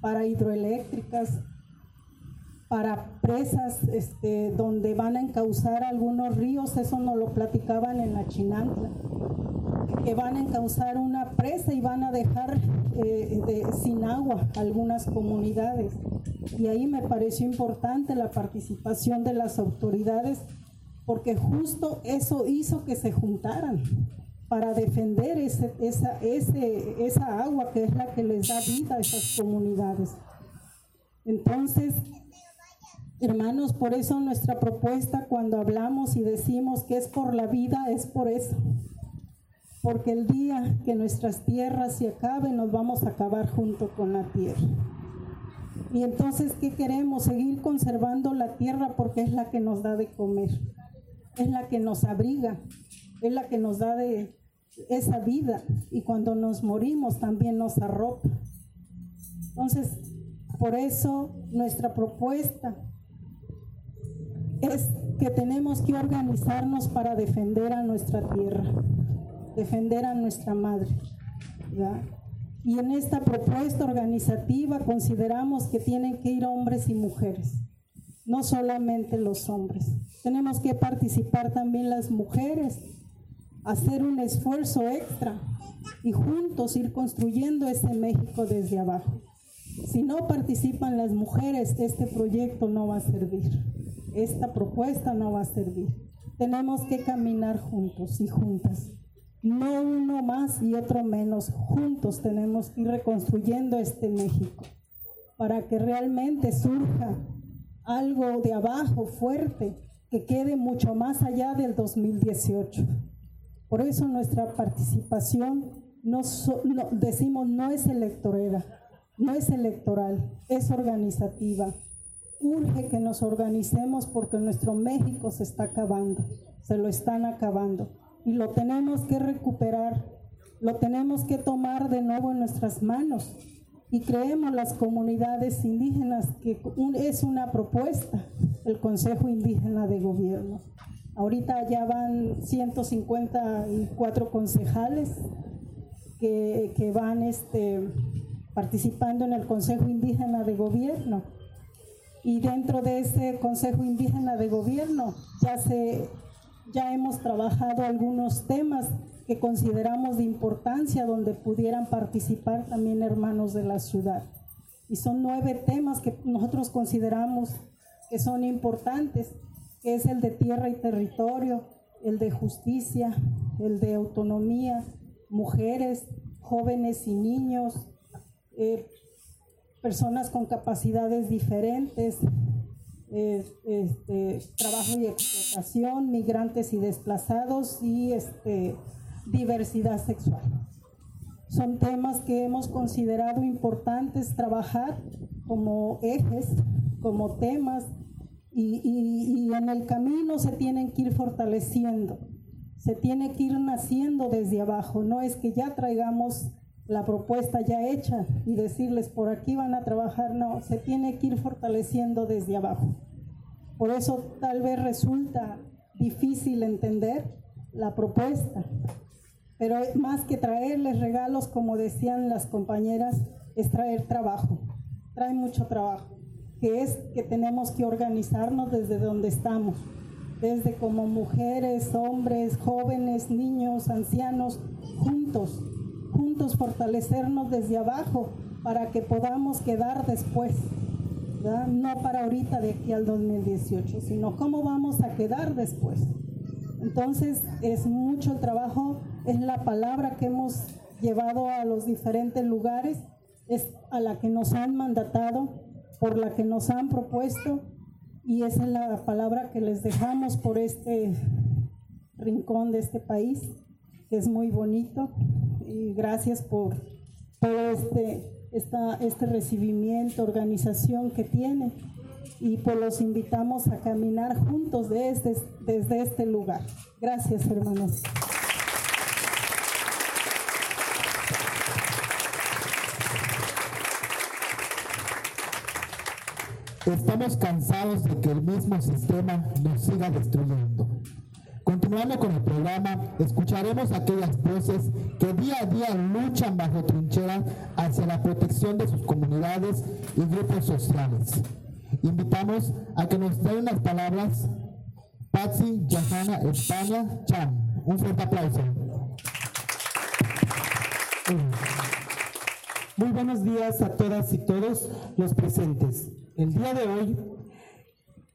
[SPEAKER 6] para hidroeléctricas, para presas este, donde van a encauzar algunos ríos, eso nos lo platicaban en la Chinantla, que van a encauzar una presa y van a dejar eh, sin agua algunas comunidades. Y ahí me pareció importante la participación de las autoridades, porque justo eso hizo que se juntaran para defender ese, esa, ese, esa agua que es la que les da vida a esas comunidades. Entonces, Hermanos, por eso nuestra propuesta cuando hablamos y decimos que es por la vida, es por eso. Porque el día que nuestras tierras se acaben, nos vamos a acabar junto con la tierra. Y entonces, ¿qué queremos? Seguir conservando la tierra porque es la que nos da de comer, es la que nos abriga, es la que nos da de esa vida. Y cuando nos morimos también nos arropa. Entonces, por eso nuestra propuesta es que tenemos que organizarnos para defender a nuestra tierra, defender a nuestra madre. Y en esta propuesta organizativa consideramos que tienen que ir hombres y mujeres, no solamente los hombres. Tenemos que participar también las mujeres, hacer un esfuerzo extra y juntos ir construyendo ese México desde abajo. Si no participan las mujeres, este proyecto no va a servir esta propuesta no va a servir. Tenemos que caminar juntos y juntas. No uno más y otro menos. Juntos tenemos que ir reconstruyendo este México para que realmente surja algo de abajo fuerte que quede mucho más allá del 2018. Por eso nuestra participación no, decimos no es electorera, no es electoral, es organizativa urge que nos organicemos porque nuestro México se está acabando, se lo están acabando y lo tenemos que recuperar, lo tenemos que tomar de nuevo en nuestras manos. Y creemos las comunidades indígenas que es una propuesta el Consejo Indígena de Gobierno. Ahorita ya van 154 concejales que, que van este, participando en el Consejo Indígena de Gobierno y dentro de ese Consejo Indígena de Gobierno ya, se, ya hemos trabajado algunos temas que consideramos de importancia donde pudieran participar también hermanos de la ciudad. Y son nueve temas que nosotros consideramos que son importantes, que es el de tierra y territorio, el de justicia, el de autonomía, mujeres, jóvenes y niños, eh, personas con capacidades diferentes, este, trabajo y explotación, migrantes y desplazados y este, diversidad sexual. Son temas que hemos considerado importantes trabajar como ejes, como temas, y, y en el camino se tienen que ir fortaleciendo, se tiene que ir naciendo desde abajo, no es que ya traigamos la propuesta ya hecha y decirles por aquí van a trabajar, no, se tiene que ir fortaleciendo desde abajo. Por eso tal vez resulta difícil entender la propuesta, pero más que traerles regalos, como decían las compañeras, es traer trabajo, trae mucho trabajo, que es que tenemos que organizarnos desde donde estamos, desde como mujeres, hombres, jóvenes, niños, ancianos, juntos juntos fortalecernos desde abajo para que podamos quedar después, no para ahorita de aquí al 2018, sino cómo vamos a quedar después. Entonces es mucho trabajo, es la palabra que hemos llevado a los diferentes lugares, es a la que nos han mandatado, por la que nos han propuesto y esa es la palabra que les dejamos por este rincón de este país, que es muy bonito. Y gracias por todo este, esta, este recibimiento, organización que tiene. Y pues los invitamos a caminar juntos desde, desde este lugar. Gracias, hermanos.
[SPEAKER 1] Estamos cansados de que el mismo sistema nos siga destruyendo. Continuando con el programa, escucharemos aquellas voces que día a día luchan bajo trinchera hacia la protección de sus comunidades y grupos sociales. Invitamos a que nos den las palabras Patsy Yahana España Chan. Un fuerte aplauso.
[SPEAKER 7] Muy buenos días a todas y todos los presentes. El día de hoy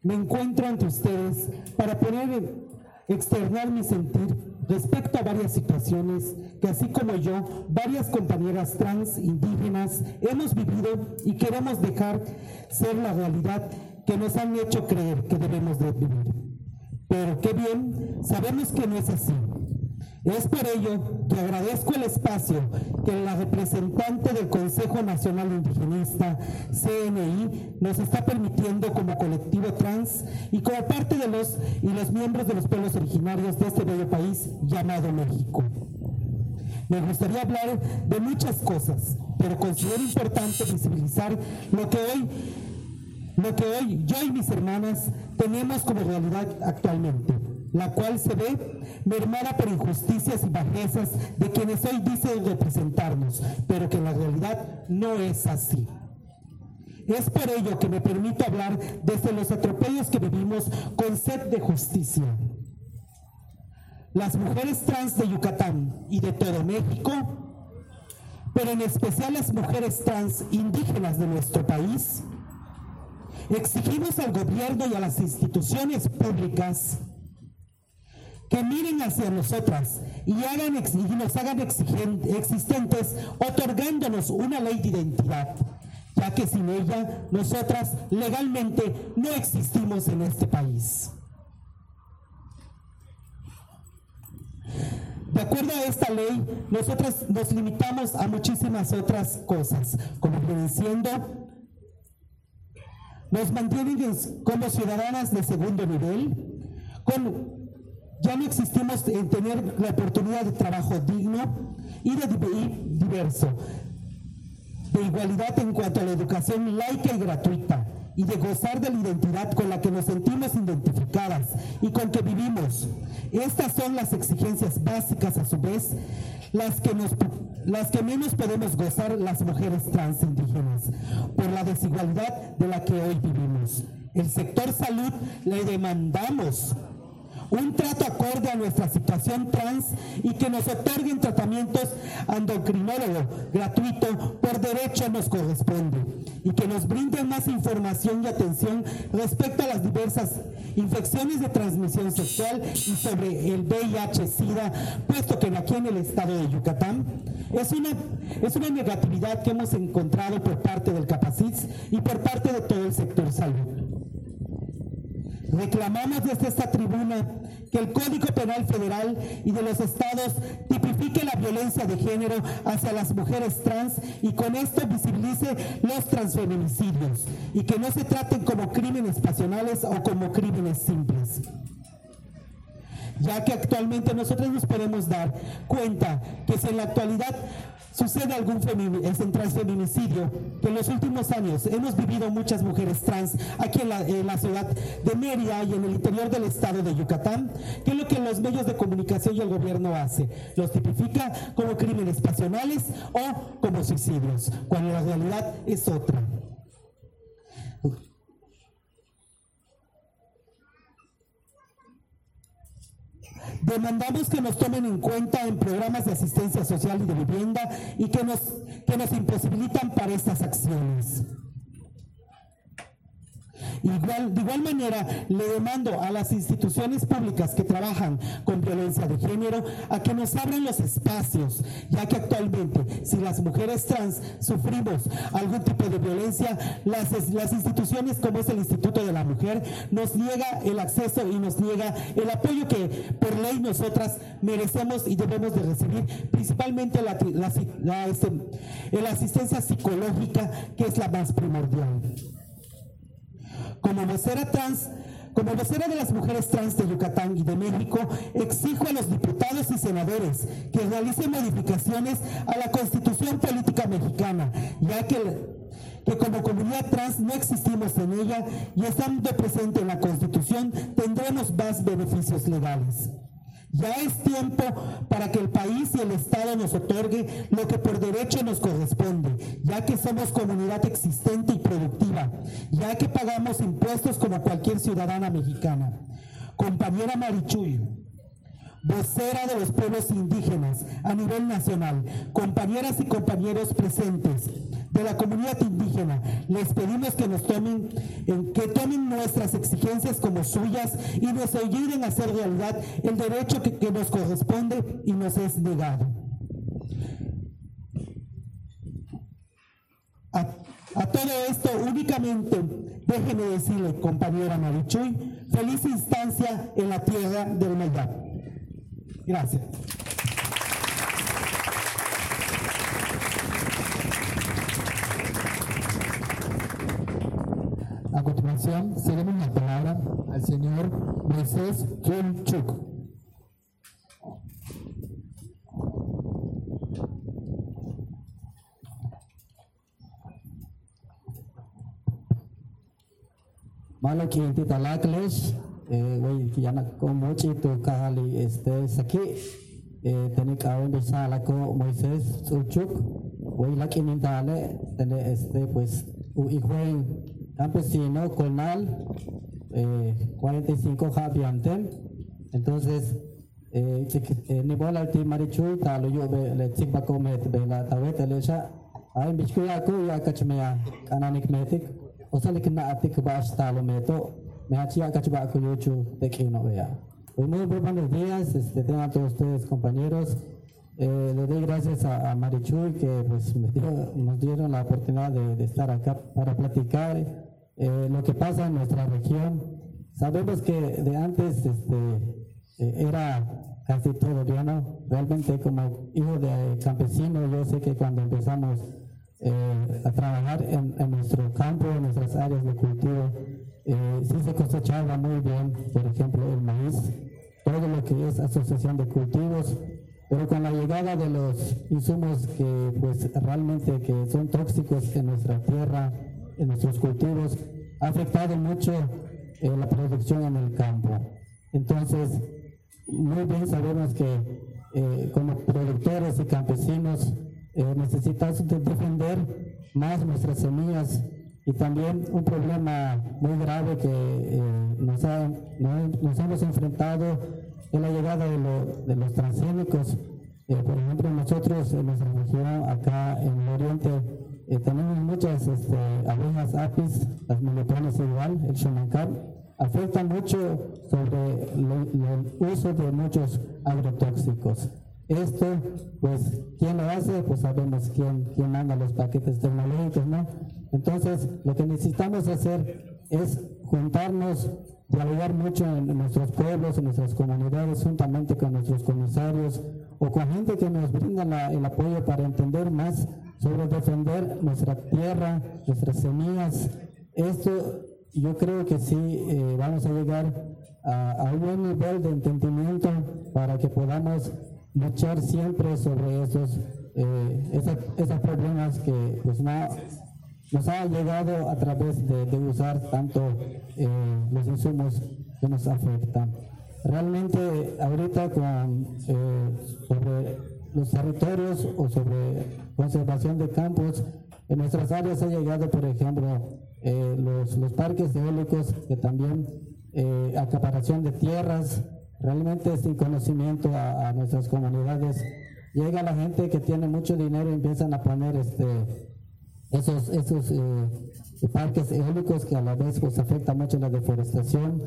[SPEAKER 7] me encuentro ante ustedes para poner, externar mi sentir respecto a varias situaciones que así como yo, varias compañeras trans indígenas hemos vivido y queremos dejar ser la realidad que nos han hecho creer que debemos de vivir. Pero qué bien, sabemos que no es así. Es por ello que agradezco el espacio que la representante del Consejo Nacional Indigenista, CNI, nos está permitiendo como colectivo trans y como parte de los y los miembros de los pueblos originarios de este bello país llamado México. Me gustaría hablar de muchas cosas, pero considero importante visibilizar lo que hoy lo que hoy yo y mis hermanas tenemos como realidad actualmente la cual se ve mermada por injusticias y bajezas de quienes hoy dicen representarnos, pero que en la realidad no es así. Es por ello que me permito hablar desde los atropellos que vivimos con sed de justicia. Las mujeres trans de Yucatán y de todo México, pero en especial las mujeres trans indígenas de nuestro país, exigimos al gobierno y a las instituciones públicas que miren hacia nosotras y, hagan, y nos hagan existentes, otorgándonos una ley de identidad, ya que sin ella nosotras legalmente no existimos en este país. De acuerdo a esta ley, nosotras nos limitamos a muchísimas otras cosas, como diciendo, nos mantienen como ciudadanas de segundo nivel, con ya no existimos en tener la oportunidad de trabajo digno y, de, diverso, de igualdad en cuanto a la educación laica y gratuita y de gozar de la identidad con la que nos sentimos identificadas y con que vivimos. Estas son las exigencias básicas a su vez, las que, nos, las que menos podemos gozar las mujeres trans indígenas por la desigualdad de la que hoy vivimos. El sector salud le demandamos un trato acorde a nuestra situación trans y que nos otorguen tratamientos endocrinólogos gratuito por derecho nos corresponde y que nos brinden más información y atención respecto a las diversas infecciones de transmisión sexual y sobre el VIH-Sida, puesto que aquí en el estado de Yucatán es una, es una negatividad que hemos encontrado por parte del CAPACITS y por parte de todo el sector salud. Reclamamos desde esta tribuna que el Código Penal Federal y de los estados tipifique la violencia de género hacia las mujeres trans y con esto visibilice los transfeminicidios y que no se traten como crímenes pasionales o como crímenes simples ya que actualmente nosotros nos podemos dar cuenta que si en la actualidad sucede algún transfeminicidio, que en los últimos años hemos vivido muchas mujeres trans aquí en la, ciudad de Mérida y en el interior del estado de Yucatán, que es lo que los medios de comunicación y el gobierno hace, los tipifica como crímenes pasionales o como suicidios, cuando la realidad es otra. Demandamos que nos tomen en cuenta en programas de asistencia social y de vivienda y que nos, que nos imposibilitan para estas acciones. Igual, de igual manera, le demando a las instituciones públicas que trabajan con violencia de género a que nos abran los espacios, ya que actualmente si las mujeres trans sufrimos algún tipo de violencia, las, las instituciones como es el Instituto de la Mujer nos niega el acceso y nos niega el apoyo que por ley nosotras merecemos y debemos de recibir, principalmente la, la, este, la asistencia psicológica, que es la más primordial. Como vocera trans, como vocera de las mujeres trans de Yucatán y de México, exijo a los diputados y senadores que realicen modificaciones a la constitución política mexicana, ya que, que como comunidad trans no existimos en ella y estando presente en la constitución tendremos más beneficios legales. Ya es tiempo para que el país y el Estado nos otorgue lo que por derecho nos corresponde, ya que somos comunidad existente y productiva, ya que pagamos impuestos como cualquier ciudadana mexicana. Compañera Marichuy, vocera de los pueblos indígenas a nivel nacional, compañeras y compañeros presentes de la comunidad indígena, les pedimos que nos tomen, que tomen nuestras exigencias como suyas y nos ayuden a hacer realidad el derecho que, nos corresponde y nos es negado. A, a, todo esto, únicamente déjeme decirle, compañera Marichuy, feliz instancia en la tierra del Mayab. Gracias.
[SPEAKER 1] Continuación, cedemos la palabra al señor Moisés Chuk.
[SPEAKER 8] Malo quinti talakles, wey yana como chito kahali este saki, teni kawen bisa lako Moisés Chuk, wey laki nintale, tene este pues uikwen campesino colnal eh, 45 Javianten. Entonces, eh, nivel alti marichu talo yo be le la tawet elesha ay bichku ya ko ya kananik metik osalik na atik bash talo meto me ko yochu tekino vea. Hoy muy buenos días, este, tengan todos ustedes compañeros. Eh, le doy gracias a, a que pues, me nos dieron la oportunidad de estar acá para platicar eh, lo que pasa en nuestra región. Sabemos que de antes este, eh, era casi todo ¿no? Realmente como hijo de campesino, yo sé que cuando empezamos eh, a trabajar en, nuestro campo, en nuestras áreas de cultivo, sí se cosechaba muy bien, por ejemplo, el maíz, todo lo que es asociación de cultivos, pero con la llegada de los insumos que pues realmente que son tóxicos en nuestra tierra, en nuestros cultivos, ha afectado mucho eh, la producción en el campo. Entonces, muy bien sabemos que eh, como productores y campesinos eh, necesitamos defender más nuestras semillas y también un problema muy grave que nos, hemos enfrentado es la llegada de los transgénicos. por ejemplo, nosotros en nuestra región, acá en el oriente, eh, tenemos muchas este, abejas apis, las melotones igual, el shumancar, afecta mucho sobre el uso de muchos agrotóxicos. Esto, pues, ¿quién lo hace? Pues sabemos quién, quién manda los paquetes tecnológicos, ¿no? Entonces, lo que necesitamos hacer es juntarnos, dialogar mucho en nuestros pueblos, en nuestras comunidades, juntamente con nuestros comisarios o con gente que nos brinda el apoyo para entender más sobre defender nuestra tierra, nuestras semillas. Esto yo creo que sí eh, vamos a llegar a, un buen nivel de entendimiento para que podamos luchar siempre sobre esos, eh, problemas que pues, no, nos ha llegado a través de, de usar tanto eh, los insumos que nos afectan. Realmente ahorita con, sobre los territorios o sobre conservación de campos. En nuestras áreas ha llegado, por ejemplo, eh, los, los, parques eólicos, que también eh, acaparación de tierras, realmente sin conocimiento a, a, nuestras comunidades. Llega la gente que tiene mucho dinero y empiezan a poner este, esos, esos eh, parques eólicos que a la vez pues afecta mucho la deforestación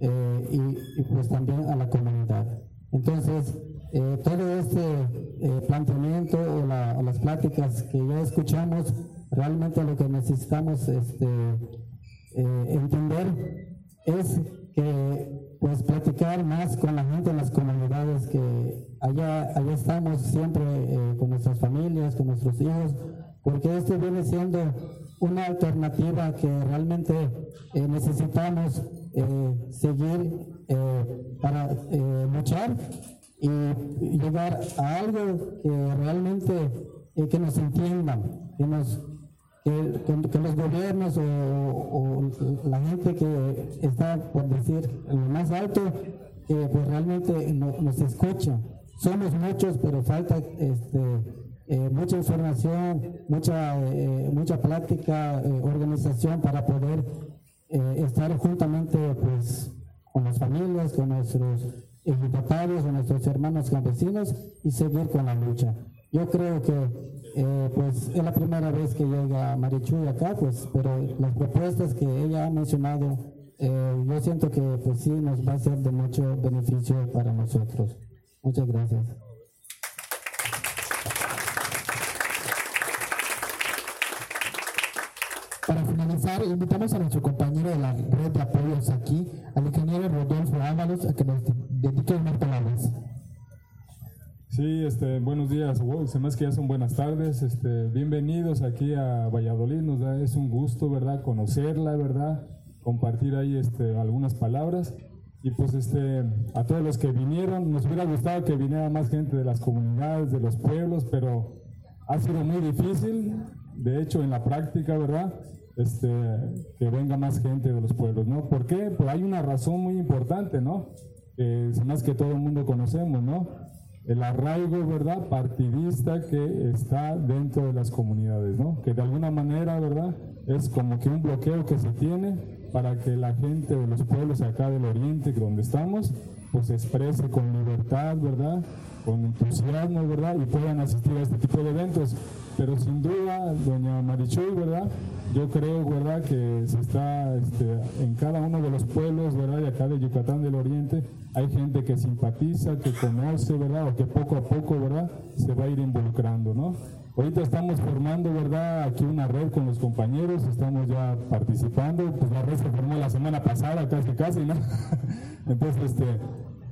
[SPEAKER 8] eh, y, y, pues también a la comunidad. Entonces, eh, todo este eh, planteamiento o, la, o, las pláticas que ya escuchamos, realmente lo que necesitamos este, eh, entender es que pues platicar más con la gente en las comunidades que allá, allá estamos siempre con nuestras familias, con nuestros hijos, porque esto viene siendo una alternativa que realmente necesitamos seguir para luchar y llegar a algo que realmente que nos entiendan, que nos que, los gobiernos o, la gente que está, por decir, lo más alto, pues realmente no, nos escucha. Somos muchos, pero falta este, eh, mucha información, mucha, eh, mucha plática, eh, organización para poder estar juntamente pues, con las familias, con nuestros ejidatarios, con nuestros hermanos campesinos y seguir con la lucha. Yo creo que eh, pues es la primera vez que llega Marichuy acá, pues, pero las propuestas que ella ha mencionado, eh, yo siento que pues sí nos va a ser de mucho beneficio para nosotros. Muchas gracias.
[SPEAKER 1] Para invitamos a nuestro compañero de la red de apoyos aquí, al ingeniero Rodolfo Ábalos, a que nos dedique unas palabras.
[SPEAKER 9] Sí, este, buenos días, se me hace que ya son buenas tardes, este, bienvenidos aquí a Valladolid, nos da, es un gusto, ¿verdad?, conocerla, ¿verdad?, compartir ahí este, algunas palabras y pues este, a todos los que vinieron, nos hubiera gustado que viniera más gente de las comunidades, de los pueblos, pero ha sido muy difícil, de hecho en la práctica, ¿verdad?, este, que venga más gente de los pueblos, ¿no? ¿Por qué? Pues hay una razón muy importante, ¿no? Es más que todo el mundo conocemos, ¿no? el arraigo, ¿verdad?, partidista que está dentro de las comunidades, ¿no? Que de alguna manera, ¿verdad?, es como que un bloqueo que se tiene para que la gente de los pueblos acá del oriente, donde estamos, pues se exprese con libertad, ¿verdad?, con entusiasmo, ¿verdad?, y puedan asistir a este tipo de eventos. Pero sin duda, doña Marichuy, ¿verdad?, yo creo, ¿verdad?, que se está este, en cada uno de los pueblos, ¿verdad?, de acá de Yucatán del Oriente, hay gente que simpatiza, que conoce, ¿verdad?, o que poco a poco, ¿verdad?, se va a ir involucrando, ¿no? Ahorita estamos formando, ¿verdad?, aquí una red con los compañeros, estamos ya participando, pues la red se formó la semana pasada, casi casi, ¿no? Entonces, este,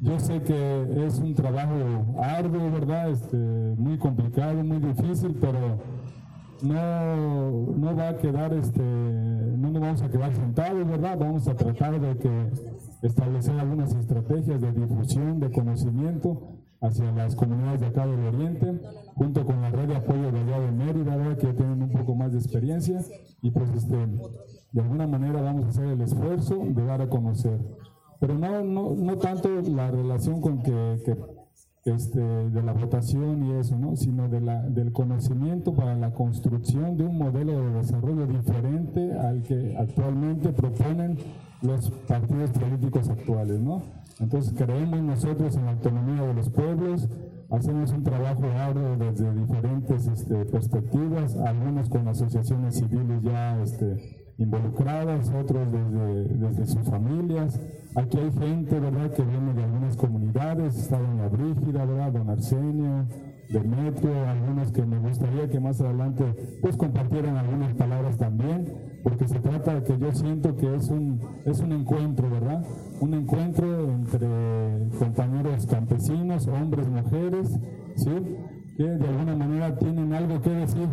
[SPEAKER 9] yo sé que es un trabajo arduo, ¿verdad?, este, muy complicado, muy difícil, pero no, no va a quedar, este, no nos vamos a quedar sentados, ¿verdad? Vamos a tratar de que establecer algunas estrategias de difusión, de conocimiento hacia las comunidades de acá del Oriente, junto con la red de apoyo de allá de Mérida, ¿verdad? que tienen un poco más de experiencia, y pues este, de alguna manera vamos a hacer el esfuerzo de dar a conocer. Pero no, no, no tanto la relación con que, que este, de la votación y eso, ¿no? sino de la, del conocimiento para la construcción de un modelo de desarrollo diferente al que actualmente proponen los partidos políticos actuales. ¿no? Entonces creemos nosotros en la autonomía de los pueblos, hacemos un trabajo arduo desde diferentes este, perspectivas, algunos con asociaciones civiles ya este, involucradas, otros desde, desde sus familias. Aquí hay gente, ¿verdad?, que viene de algunas comunidades, está doña Brígida, ¿verdad?, don Arsenio, Demetrio, algunos que me gustaría que más adelante pues compartieran algunas palabras también, porque se trata de que yo siento que es un, es un encuentro, ¿verdad? Un encuentro entre compañeros campesinos, hombres, mujeres, ¿sí? Que de alguna manera tienen algo que decir,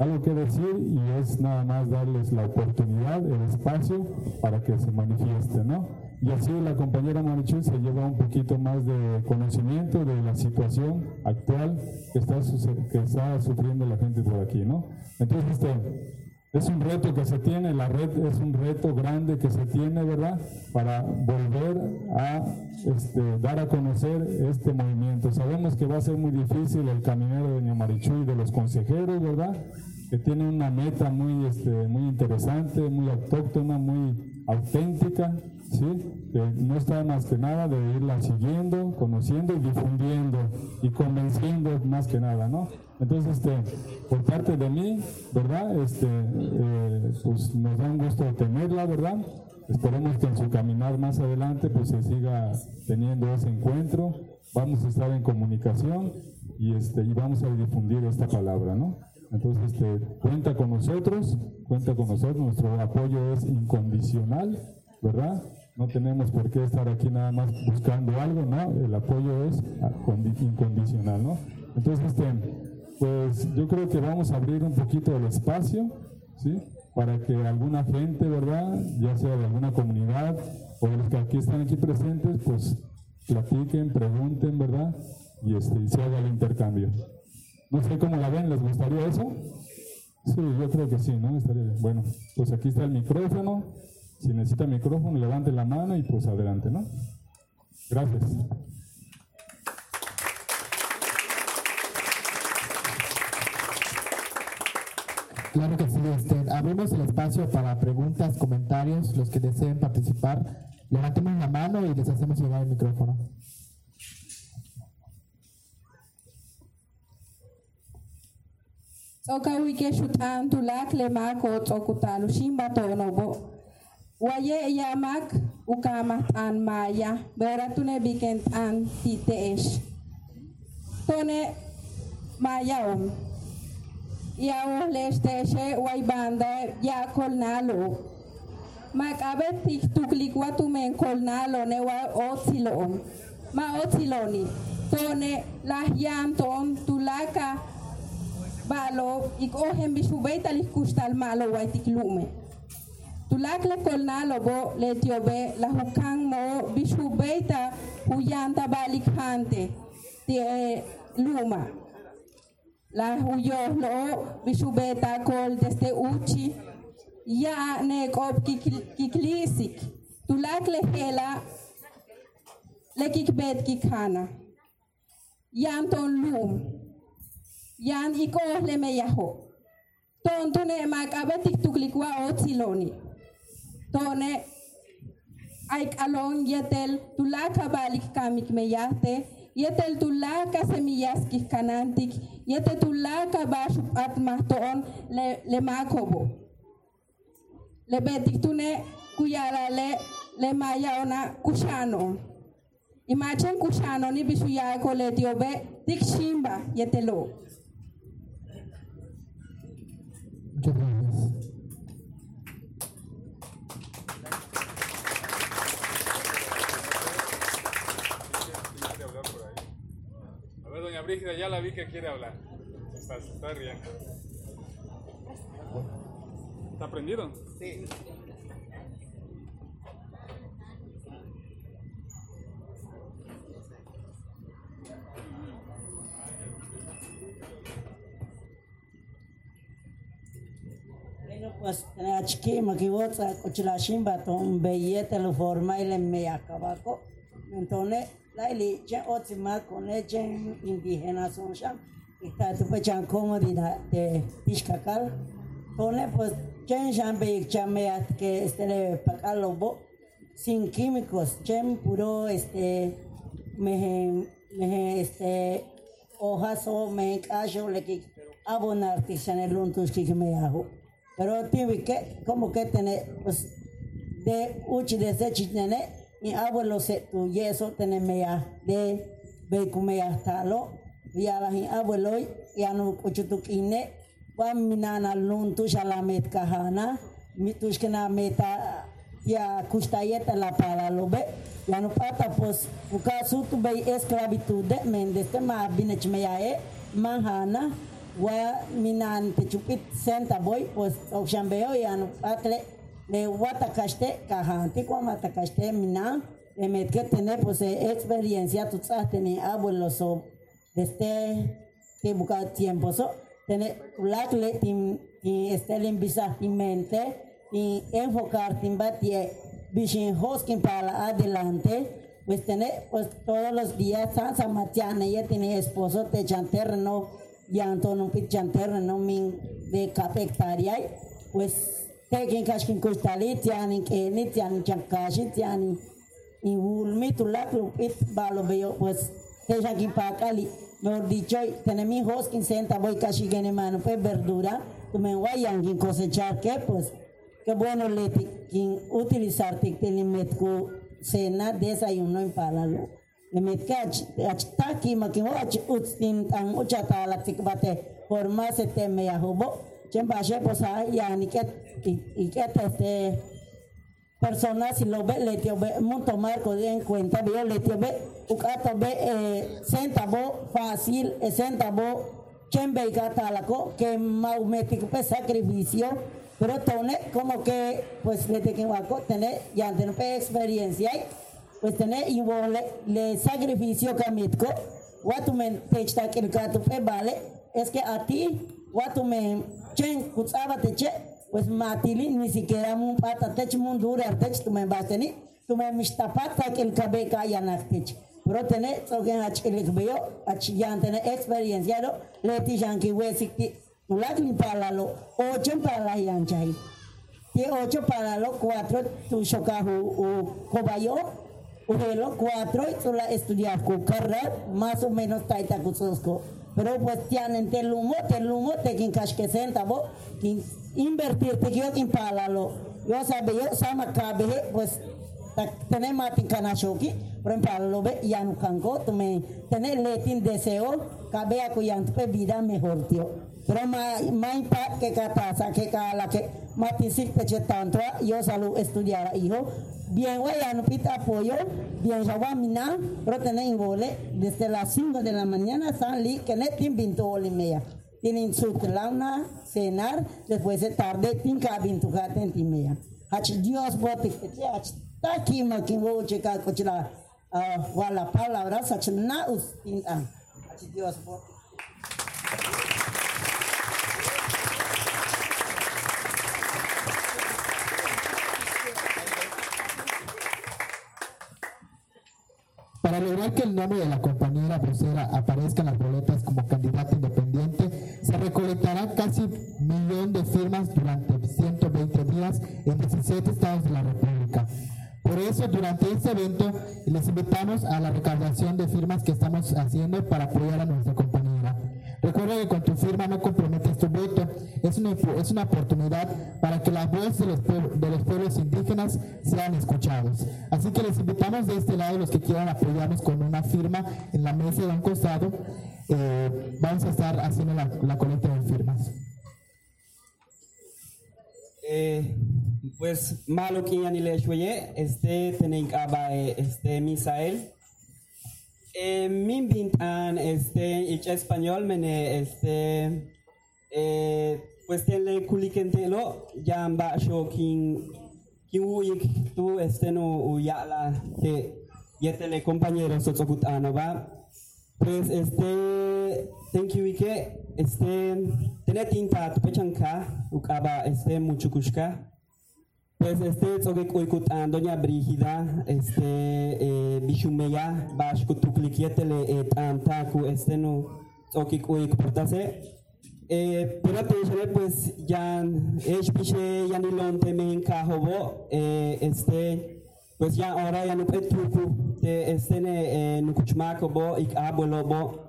[SPEAKER 9] algo que decir y es nada más darles la oportunidad, el espacio para que se manifieste, ¿no? Y así la compañera Marichu se lleva un poquito más de conocimiento de la situación actual que está, que sufriendo la gente por aquí, ¿no? Entonces, este, es un reto que se tiene, la red es un reto grande que se tiene, ¿verdad? Para volver a este, dar a conocer este movimiento. Sabemos que va a ser muy difícil el caminero de Doña Marichuy y de los consejeros, ¿verdad? que tiene una meta muy, este, muy interesante, muy autóctona, muy auténtica, ¿sí? Que no está más que nada de irla siguiendo, conociendo y difundiendo y convenciendo más que nada, ¿no? Entonces, este, por parte de mí, ¿verdad? Este, eh, pues nos da un gusto tenerla, ¿verdad? Esperemos que en su caminar más adelante pues se siga teniendo ese encuentro. Vamos a estar en comunicación y, este, y vamos a difundir esta palabra, ¿no? Entonces, este, cuenta con nosotros, cuenta con nosotros, nuestro apoyo es incondicional, ¿verdad? No tenemos por qué estar aquí nada más buscando algo, ¿no? El apoyo es incondicional, ¿no? Entonces, este, pues yo creo que vamos a abrir un poquito el espacio, ¿sí? Para que alguna gente, ¿verdad? Ya sea de alguna comunidad o de los que aquí están aquí presentes, pues platiquen, pregunten, ¿verdad? Y, este, y se haga el intercambio. No sé cómo la ven, ¿les gustaría eso? Sí, yo creo que sí, ¿no? Estaría bien. Bueno, pues aquí está el micrófono. Si necesita micrófono, levante la mano y pues adelante, ¿no? Gracias.
[SPEAKER 1] Claro que sí, este, abrimos el espacio para preguntas, comentarios, los que deseen participar. Levantemos la mano y les hacemos llegar el micrófono.
[SPEAKER 2] Tsoka wike shutan tulak lemak o tsokutalu shimba tonobo. Waye yamak ukamat an maya beratune bikent an titeesh. Tone maya om. Ya oh lesteshe wai banda ya kolnalo. makabe abetik tuklik kolnalo ne wa otilo. Ma otiloni. Tone lahyan ton tulaka balo ik ohen bisubeita liskustal malo waitik Tulak le kolnalo bo le tiobe la hukang mo bishubeita huyanta balik hante tie luma. La huyo lo bishubeta kol desde uchi ya ne kop kiklisik. Tulak le hela le kikbet kikhana. Yanton lum yan iko le me yaho. Ton tune makabatik tuklikwa otsiloni. Tone ay kalon yetel tulaka balik kamik me yate, yetel tulaka semillas kanantik, yetel tulaka bashup at mahtoon le, le makobo. Le betik tune kuyala le le maya ona kushano. Imagine kushano ni bishuya ko le tiobe tik shimba yetelo.
[SPEAKER 1] Muchas gracias.
[SPEAKER 9] A ver, doña Brígida, ya la vi que quiere hablar. Está, está riendo. ¿Está prendido?
[SPEAKER 10] Sí.
[SPEAKER 11] Bueno, pues aquí makiwotsa kuchilashimba beyete lo forma ile me acabako. Entonces, la ili je otima con je indígena son sham. Está tu pechan comodidad de piscacal. Entonces, pues, chen sham be chamea que este le pacalo bo sin químicos, chen puro este me me este hojas o me callo le que abonar tisanel untus que me hago pero tiene que como que tener pues de uchi de sechinene mi abuelo se tu yeso teneme ya de ya talo. Ya la abuelo ya no uchi tu kine wa minana lun tu shalamet kahana mi tu shkena meta ya kustayeta la para lo be ya no pata pues uka su tu be esclavitud mende te ma binech me ya e mahana wa minan te chupit senta boy pues oxambeo ya no le watakaste kahanti kwa matakaste minan le metke tener pues eh, experiencia tu tsaste ni abuelo so desde te buka tiempo so tener ti estelen bisa ti mente y enfocar timbatie bishin hoskin para adelante pues tener pues todos los días sansa matiana ya tiene esposo te chanterno ya Antonio Pichanterno min de cap hectaria pues tekin kashkin kustalit yani kenit yani chankashit yani y lupit balo veo pues teja ki pakali mejor dicho tenemos hijos que senta voy casi gene mano pues verdura. Tu me vayan que cosechar que pues qué bueno le que utilizar te met ku cena desayuno en palalo le met que achta ki ma ki ach utstin tang uchata la tik bate forma se teme ya chemba she pues yani que y que este personas si lo ve le tío ve monto marco de en cuenta veo le tío ve ukato ve eh, centavo fácil eh, centavo chembe y gata la co que maumético pues sacrificio. Pero tone como que pues le te que guaco tener ya tener experiencia pues tener y le, le sacrificio camitco watu men techta que el gato pe vale. Es que a ti watu men chen kutsaba te che pues matili ni siquiera un pata tech mundur artech tu me bateni tu me mistapata que el cabe kaya naktech pero tener so que ach el veo ach yan tener experiencia lo le ti jan ki we sikti tu la ni para lo ocho para la yan chai ti ocho para lo cuatro tu shokahu u kobayo Ujelo cuatro y tú la estudiar con carrera más o menos taita kusosko. Pues te lumo, te lumo, te quien casque centavo, quien invertir te quiero quien palalo. Yo sabe yo sama cabe pues tener matin kanashoki, pero en palalo ve ya no cango, tú me tener letin deseo, cabe a cuyan tu vida mejor tío. Pero más más que catasa que cala que matin sí te tanto yo salud estudiar hijo bien no pita apoyo, bien mina, pero tenéis vole, desde las 5 de la mañana están li, que no tienen pinto media. Tienen su launa, cenar, después de tarde, tienen que pinto gaten media. Hach Dios bote hach, ta aquí ma que voy a checar cochila, wala palabra, hach na us tintan. Hach Dios bote.
[SPEAKER 1] Lograr que el nombre de la compañera vocera aparezca en las boletas como candidata independiente, se recolectará casi millón de firmas durante 120 días en 17 estados de la República. Por eso, durante este evento, les invitamos a la recaudación de firmas que estamos haciendo para apoyar a nuestra compañera. Recuerda que con tu firma no comprometes tu voto, es una, es una oportunidad para que las voces de los, de los pueblos indígenas sean escuchados. Así que les invitamos de este lado, los que quieran apoyarnos con una firma en la mesa de un costado, eh, vamos a estar haciendo la, la colecta de firmas.
[SPEAKER 10] Eh, pues malo que ya ni le este tienen este Misael. Eh, min bintan este ich español mene este eh, pues tiene kulikentelo yamba shokin kiwuyik tu este no uyala que yetele compañero sotsokutano va pues este thank you ike. Este tiene tinta tu pechanka ukaba este muchukushka Pues este tsoge kuikutan doña Brígida, este eh, Bishumeya, Bashku tuklikietele et antaku este no portase. Eh, pero te pues ya es piche ya ni lonte me encajobo, eh, este pues ya ahora ya no petruku te este ne eh, nukuchmako bo ik abuelo bo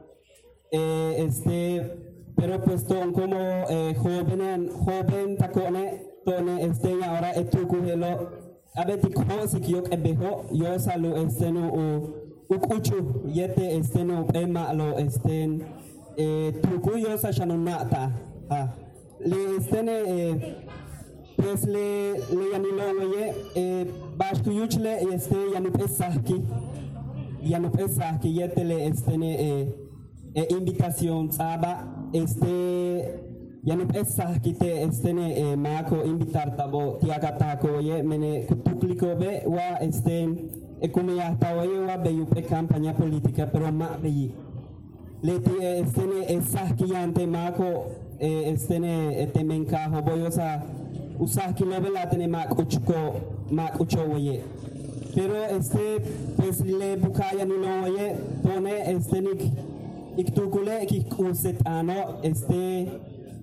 [SPEAKER 10] eh, este pero pues ton como eh, joven joven takone tone este y ahora esto cujelo abeti ko sikiok ebejo yo salu este no u ukuchu yete este no ema lo este eh truku yo sa ah le este ne eh pues le le yanilo ye eh bashku yuchle este yanu pesaki yanu pesaki yete le este ne eh, eh invitación tsaba este yani pesa kite estene eh, mako invitar tabo tiaka tako ye mene kutukliko be wa este e come ya tawo ye wa be yupe campaña política pero ma be leti eh, estene esaki yante mako eh, estene temenka hoboyo sa usaki lobe la tene mak uchko mak ucho ye pero este pues le bukaya ni no ye pone este nik iktukule kikusetano este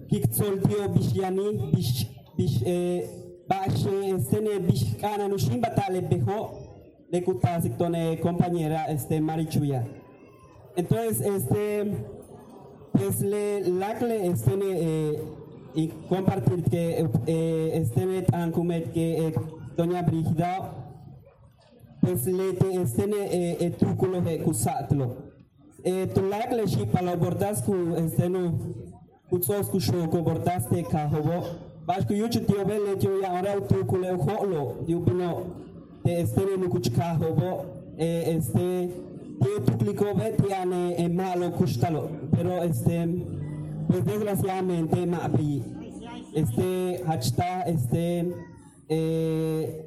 [SPEAKER 10] kik soltio bishiani bish bish eh, Bashe estene bishkana nushin batale bejo le kutasictone compañera este Marichuya. Entonces, este, pues le lacle estene eh, y compartir que eh, estene tan comet que eh, doña Brigida pues le te estene eh, eh, túculo de cusatlo. Eh, tu lacle shi palo bordas ku esteno kutsos ku shoko bordas te kahobo. Bash ku yuchu tio bele tio ya ora túculo holo yubino te estene no kuchkahobo eh, este tio tukliko ve tiane eh, malo kustalo. Pero este pues desgraciadamente ma abri este hachta este eh,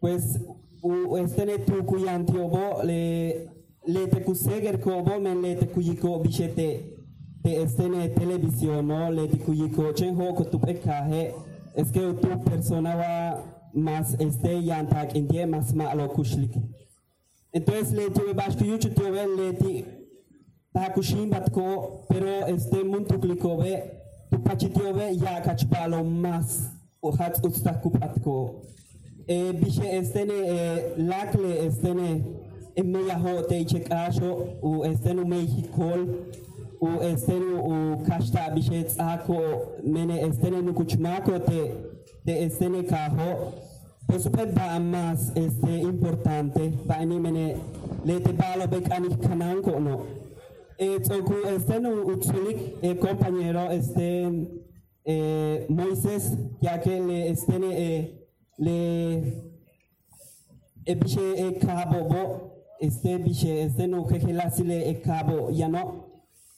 [SPEAKER 10] pues u este ne tu kuyantiobo le le te kuseger kobo men le te kuyiko bishete te este ne televisión no le te kuyiko chen ho ko tu pekahe es que tu persona va más este yantak indie más malo kushlik entonces le tuve bashku yuchu tuve le ti takushin batko pero este muntu klikobe tu pachitiobe ya kachpalo más. O hat ustakupatko e bishe estene e lakle estene e meya ho te chekasho u mehikol u estenu u kashta bishe tsako mene estene nukuchmako te te estene kaho. Pues ba más este importante ba ni mene le te balo be kanik kananko no. E tsoku estenu utsulik e compañero este eh, Moisés ya que le estene eh, le e bishe e kabo bo este bishe este no que la e kabo ya no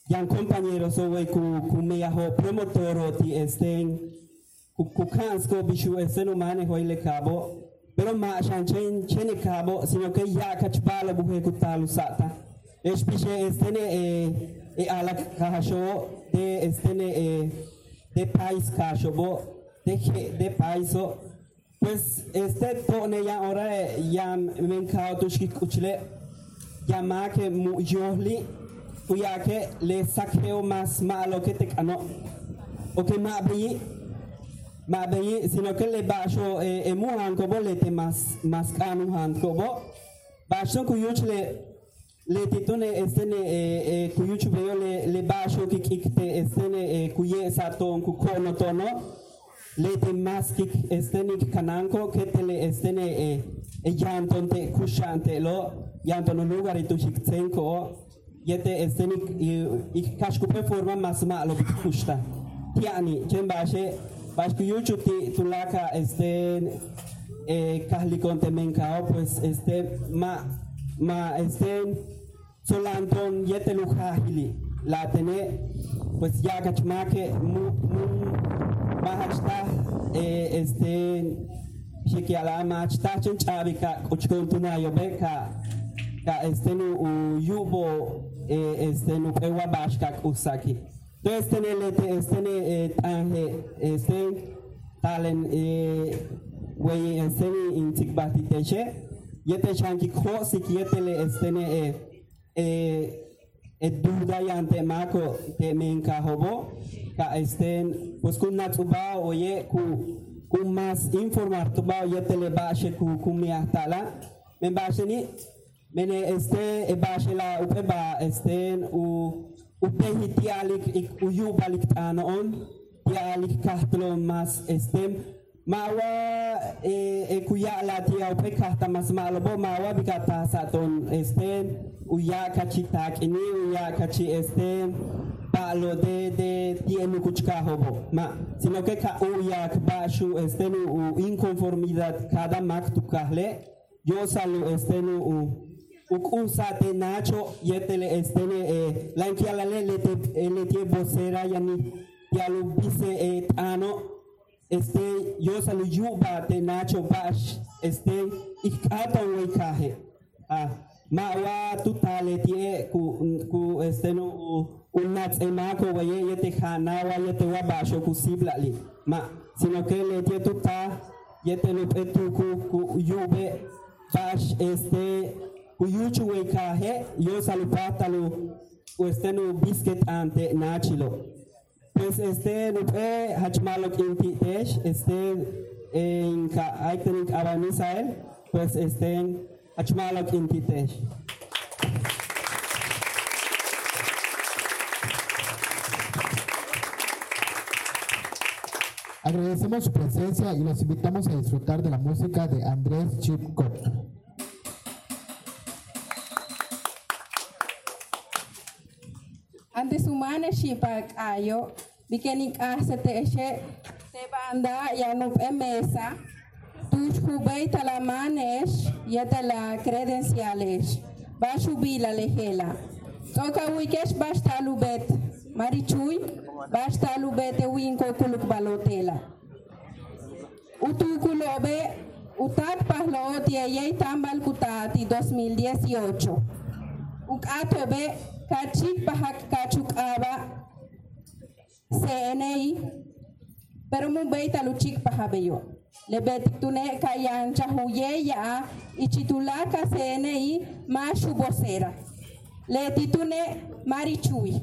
[SPEAKER 10] yan compañero so we ku ku me ya ho promotoro ti este ku ku kansko bishu este no mane ho ile kabo. Pero ma shan chen chen kabo sino que ya kachbala bu he ku talu sata. Es bishe este ne e e ala kahasho de este ne e de país kasho bo de que de paiso. Pues este pone ya ahora eh, ya me encao tu kuchle ya ma que mu yohli ya que le saqueo más malo que te cano o que ma bi ma bi sino que le bajo e mu han ko bo le te más más canu han ko bo bajo ku yuchle le titone estene e e ku yuchu veo le le bajo que kikte estene e ku ye sa ton ku kono tono. Le te maskik estenik kananko que te le estene e e yanton te kushante lo. Yanton un lugar tu shiktsenko yete estenik i kashku pe forma mas malo bit kushta tiani chen bashe bashku yuchu ti tulaka esten e kahli konte menkao pues este ma ma esten solanton yete lujahili la tene pues ya kachmake mu mu mahachta eh, este shikiala mahachta chen chabi ka kuchkon tuna yobe ka este u yubo eh, este nu pewa bashka kusaki to este ne lete este ne eh, tanje este talen eh, wey este ni intikbati teche yete chanki ko yete le este ne eh, eh, e duda yante mako te menka hobo ka estén pues kun natuba oye ku ku mas informar tuba oye tele bashe ku ku mi atala men bashe ni mene este e bashe la upe ba estén u upe hitialik u yubalik tano on tialik kahtlo mas estén mawa e, e kuya la tia upe kahta mas malobo mawa bikata saton estén uya kachi takini uya kachi este palo de de tiene kuchka hobo. Ma sino que ka uya bashu este nu u inconformidad cada mak tu kahle. Yo salu este nu u ukusa nacho yetele este ne eh, la la le le te le tie vocera yani ya lo bise e tano este yo salu yuba te nacho bash este ikata we kahe ah ma wa tutale tie ku ku este no un nats emako waye yete khana wa yete wa basho siblali ma sino que le tie tuta yete lo petu ku ku yube bash este ku yuchu we kahe yo salupatalo ku este no biscuit ante nachilo pues este no pe hachmalo kinti tesh este en ka ay tenik aba Misael, pues estén achmalak intitesh.
[SPEAKER 12] Agradecemos su presencia y los invitamos a disfrutar de la música de Andrés Chipkot.
[SPEAKER 2] Antes humane shipak ayo, bikenik asete eshe te banda ya no mesa, tus hubei talamanes yeta la credenciales, va a subir la lejela. Toka wikesh basta lubet, marichui, basta lubet e winko kuluk balotela. Utukulobe, utak pahlo tieye tambal kutati 2018. Ukatobe, kachik pahak kachuk aba, CNI, pero mu beita luchik pahabeyo. Le betik tune kayan chahuye ya ichitulaka CNI mashu bosera. Le titune marichui.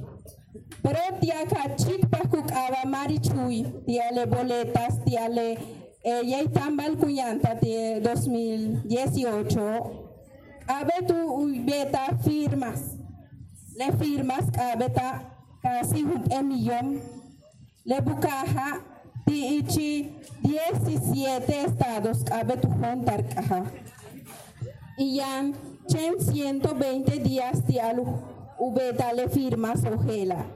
[SPEAKER 2] Pero tia kachik pahuk aba marichui, tia le boletas, tia le ella tambal kuyanta de 2018. Abe tu beta firmas. Le firmas abeta casi un millón. Le bucaja ti ichi 17 estados abe tu juntar caja. Y ya chen 120 días ti alu ubeta le firmas ojela.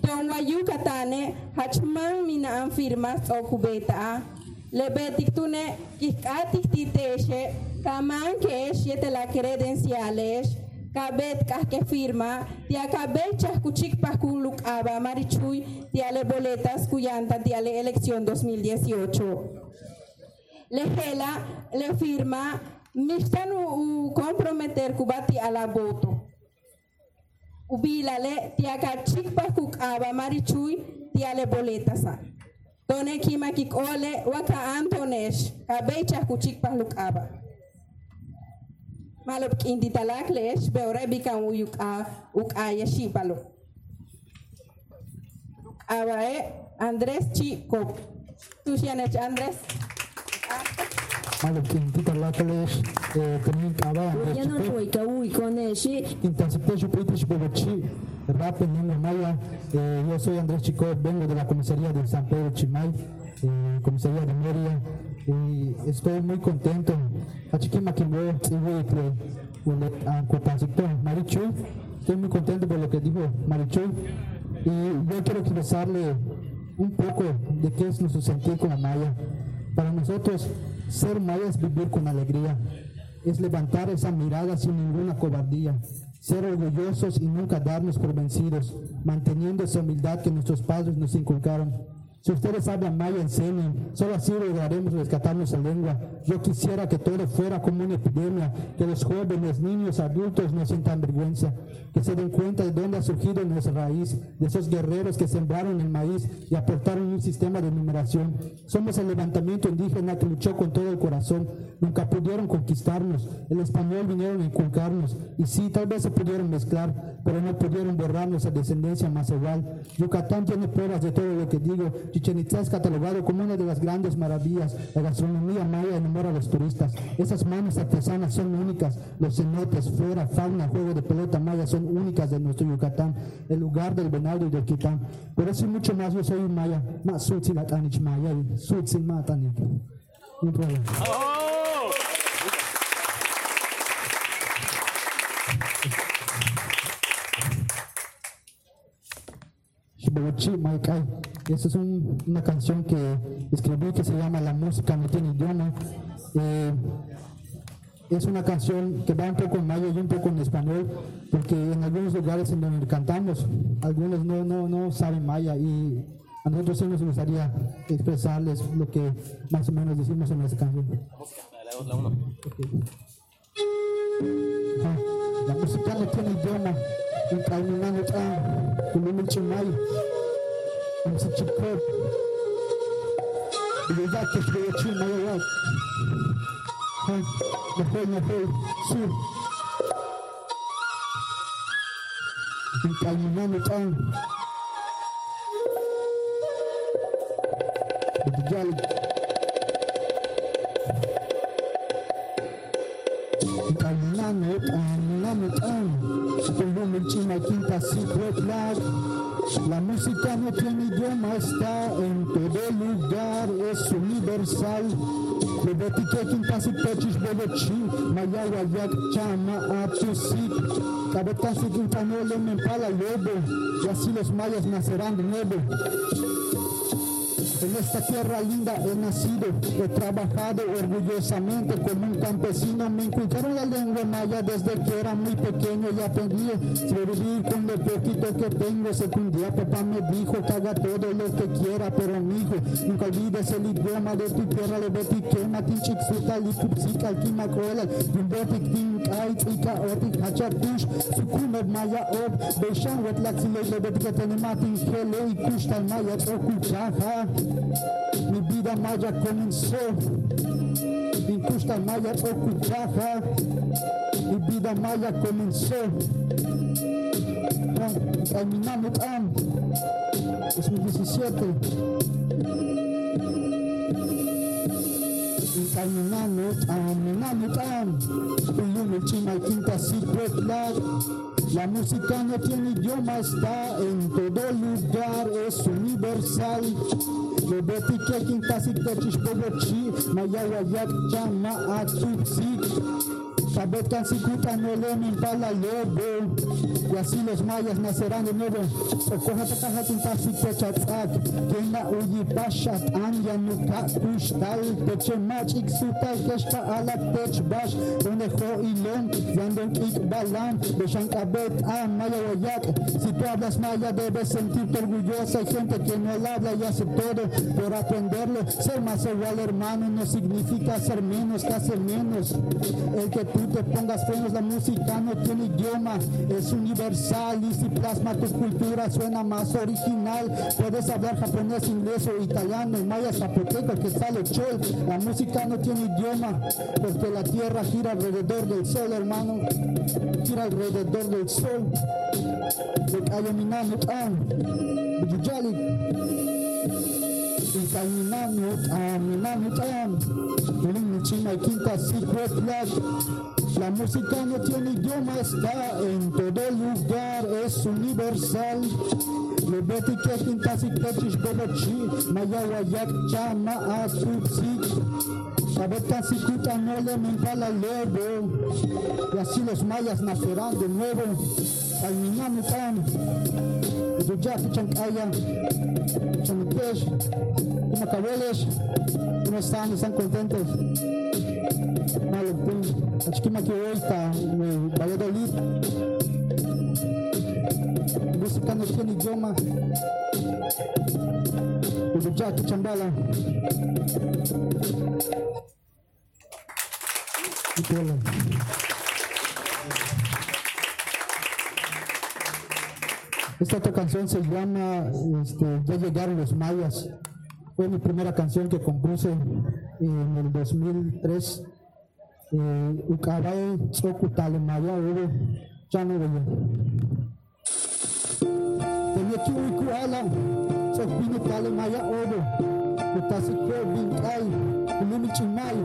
[SPEAKER 2] Tonga Yucatane hachman mina an firmas o kubeta le betik tune kikatik titeshe kaman que siete la credenciales kabet que firma tia kabet chas kuchik pakuluk aba marichui tia le boletas kuyanta tia le elección 2018 le gela le firma mistan u comprometer kubati a la voto. Ubilale tia kachik pakuk aba marichui tia le boletas Tone kima kikole waka Antonesh kabecha kuchik pahluk aba. Malop kindi talak lesh beore bikan uyuk a uk aya shipalo. Aba e Andres Chico. Tu sianech Andres.
[SPEAKER 12] Malop kindi talak lesh tenin kaba Andrés
[SPEAKER 3] Ya no
[SPEAKER 12] Chipkot.
[SPEAKER 3] fue que uy con ese
[SPEAKER 12] Intensipeshu Pritish Bobochi, Rape Nino Maya. Eh, yo soy Andrés Chico, vengo de la comisaría de San Pedro Chimay, eh, comisaría de Mérida, y estoy muy contento. Iwitle, Ulet, Ancotancito, Marichu. Estoy muy contento por lo que dijo Marichu. Y yo quiero expresarle un poco de qué es nuestro sentir como Maya. Para nosotros, ser Maya es vivir con alegría es levantar esa mirada sin ninguna cobardía, ser orgullosos y nunca darnos por vencidos, manteniendo esa humildad que nuestros padres nos inculcaron. Si ustedes hablan maya, enseñen. Solo así lograremos rescatar nuestra lengua. Yo quisiera que todo fuera como una epidemia, que los jóvenes, niños, adultos no sientan vergüenza, que se den cuenta de dónde ha surgido nuestra raíz, de esos guerreros que sembraron el maíz y aportaron un sistema de numeración. Somos el levantamiento indígena que luchó con todo el corazón. Nunca pudieron conquistarnos. El español vinieron a inculcarnos. Y sí, tal vez se pudieron mezclar, pero no pudieron borrar nuestra descendencia más igual. Yucatán tiene pruebas de todo lo que digo. Chichen Itza es catalogado como una de las grandes maravillas. La gastronomía maya enamora a los turistas. Esas manos artesanas son únicas. Los cenotes, flora, fauna, juego de pelota maya son únicas de nuestro Yucatán. El lugar del venado y del quitán. Por eso mucho más yo soy un maya. Más maya. y Sutzilmatani. Un problema. Shibuchi Maikai. Esta es un- una canción que escribí que se llama La música no tiene idioma. Eh, es una canción que va un poco en maya y un poco en español, porque en algunos lugares en donde cantamos, algunos no, no, no saben maya y a nosotros sí nos gustaría expresarles lo que más o menos decimos en esa canción. Ok. Ajá. La música no tiene idioma, Ukaungana uta umeniche mai msichiko Ileza kifre ya chuma ya wad Ha, nahoy nahoy, su Ukaungana uta Bidijali Ukaungana uta quinta secret lag. La música no tiene idioma, está en todo lugar, es universal. Lebetike quinta si pechis bolochi, maya wayak chama atusik. Cabetasi quinta no le mempala lobo, y así los mayas nacerán de nuevo. En esta tierra linda he nacido, he trabajado orgullosamente como un campesino. Me inculcaron la lengua maya desde que era muy pequeño y aprendí a sobrevivir con lo poquito que tengo. Sé un día papá me dijo que haga todo lo que quiera, pero mi hijo, nunca olvides el idioma de tu tierra. Le beti quema, tin chixuta, li kupsika, alkima koela, tin botik, tin kai, tzika, otik, hachatush, sukumer maya ob, beishan wet laxile, le beti que tenema, tin kele, y kushta maya, okuchaja. Mi vida maya comenzó. Mi custa maya okuchaja. Mi vida maya comenzó. Caminamos am. 2017. Caminamos am, caminamos am. Uyum china quinta secret lag. La música no tiene idioma, está en todo lugar, es universal. Lebeti kekin tasik techish bobochi, mayawayak chama atupsik. Sabetan sikuta no le para lobo. Y así los mayas nacerán de nuevo. Sokoha takahatin tasik techatzak. Kena uyi pashat anya nuka ushtal. Teche mach iksutal keshka ala tech bash. Donde jo ilon, yandon ik balam. Beshan kabet a mayawayak. Si tú hablas maya debes sentirte orgullosa. Hay gente que no habla y hace todo por aprenderlo. Ser más igual hermano no significa ser menos que hacer menos. El que tú te pongas frenos, la música no tiene idioma, es universal y si plasma tu cultura suena más original. Puedes hablar japonés, inglés o italiano, maya, zapoteco, que sale chol. La música no tiene idioma porque la tierra gira alrededor del sol, hermano. Gira alrededor del sol. Flag. La música no tiene idioma, está en todo lugar, es universal. Lebeti kekin tasik techish bobochi, mayawayak chama atupsik. Sabetan sikuta no le mentala lobo. Y así los mayas nacerán de nuevo. Caminando tan. Yuyaki chankaya. Chanitesh. Macabeles. ¿Cómo están? ¿Están contentos? Malupin. Achikima que hoy está en Valladolid. Música no tiene idioma. Yuyaki chambala. Y Pola. Esta otra canción se llama este, Ya llegaron los mayas. Fue mi primera canción que compuse en el 2003. Eh, Ukabae Tsokutale Maya Oro Chano Baya. Tenía Chiwi Kuala Tsokpini Tale Maya Oro. Utasiko Binkai. Ulumi Chimay.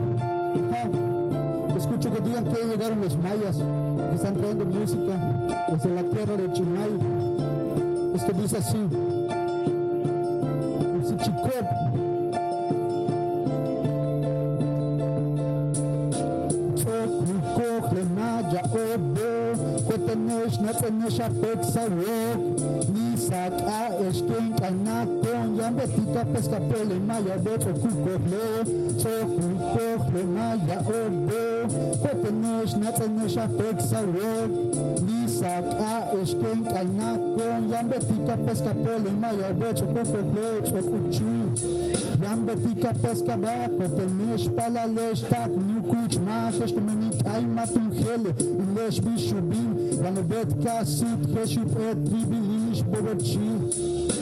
[SPEAKER 12] Escucho que digan que llegaron los mayas, que están trayendo música desde la tierra de Chimay. Esto dice así. Sichikop. Chokukok le maya obo. Kwetenesh netenesh apek sawok. Nisak a esken kanakon. Yambetika pesca pele maya beto kukok le. Chokukok le maya obo. Kwetenesh netenesh apek saca eskin kalna kon yambe fika pesca pole maya bocho o bocho o yambe fika pesca ba kote mesh pala lesh tak o kuch mas que meni ai matum hele lesh bicho bin vale bet kasit keshu et tribilish bobochi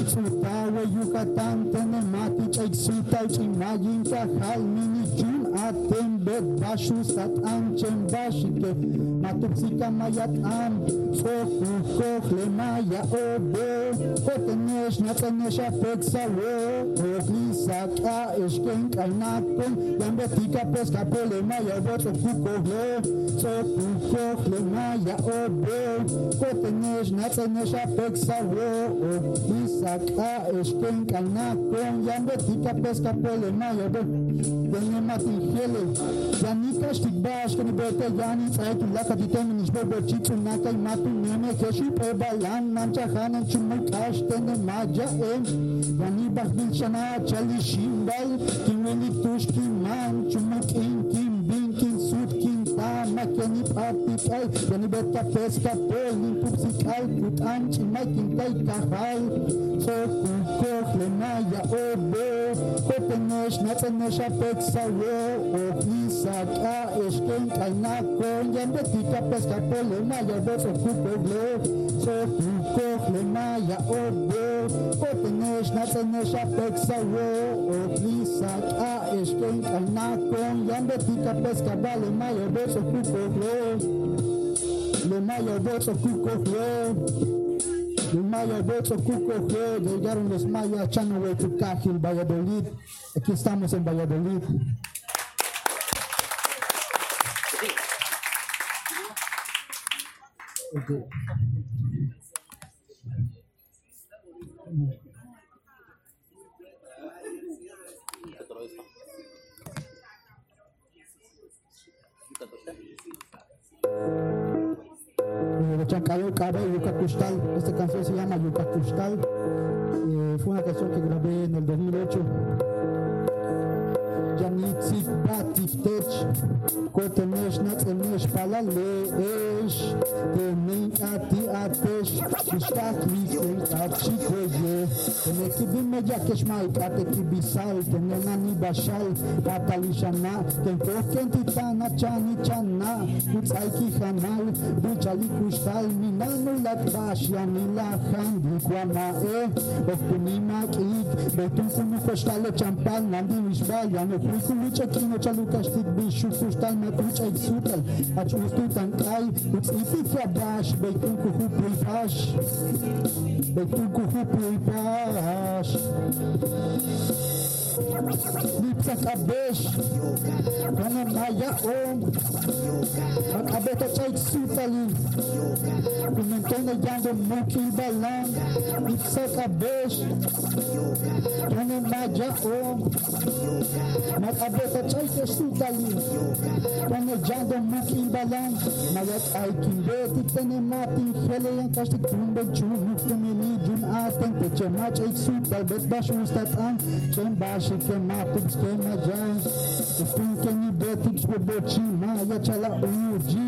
[SPEAKER 12] Sultawa Yucatán, Tenemati, Chaixita, o Cajal, Minichu, אתם בית דשו שטעם שם דשיקה מטופסיקה מייתעם צחוק וכוח למאיה עודו חותנש נתנש הפקסלו וכליסקה אשכן קלנקון גם בתיקה פסקפו למאיה ובוטו כוכו צחוק וכוח למאיה עודו חותנש נתנש הפקסלו וכליסקה אשכן קלנקון גם בתיקה פסקפו למאיה ובוטו Benjamin Fele, Janika Stigbash, Kani Bote Yani, Saik Laka Ditem, Nisbo Bochi, Punaka, Matu Neme, Keshi Prebayan, Mancha Hanan, Chumul Kash, Tene Maja, Em, Yani Bahbil Shana, Chali Shimbal, Kimeli Tushki Man, Chumul Inki, salama kwenye papipai yanibeta pesta poli kupsikal kutanchi maikintai kahal soku kokle naya obo kopenesh napenesh apeksa wo ofisa ka esken kainako yambetita pesca pole naya boso kupeglo soku kokle naya obo kopenesh napenesh apeksa wo ofisa ka esken kainako yambetita pesca vale naya boso kukogle Le maya boso kukogle los mayas Bocho Cuco Geo, llegaron los mayas Chanaway Tucajil, Valladolid. Aquí estamos en Valladolid. Okay. De Chancayo Cabe, Yuca Custal. Esta canción se llama Yuca Custal. Eh, fue una canción que grabé en el 2008. جنتك باتفتش كنت مش نتقلش بلالش تمين أتي أتش مشتاق ليك انت أتشي كوزي تنكي بمجاكش مايك أتكي بيسال تنيناني بشال باتاليشانا تنكو كنتي تانا تشاني تشانا وتسايكي خمال بوشالي كشتال منانو لتباش يعني لا خندي كواما ايه وكتني ماك ايك بيتون كنو كشتال تشامبال ناندي مشبال يعني Nisu liče kino čaluka štik bi šu suštal me pričaj super, a če ustutan kraj, uc niti flabaš, bej tu kuhu pripaš, bej kuhu pripaš. nitakabesha kwa namna yao akabetachaitsutali kumentene jango mokibalan nitakabesha kwa namna yao makabetachaitesutali kwenye jango mokibalan mayat aikindeti tene matinfele yankastitumbe jumukumini jumatentechematchaitsutalbetbashunstatan chembash Shikema, Tubskema, Jans, Spinken, Betik, Bobotim, Maia, Tchala, Udi,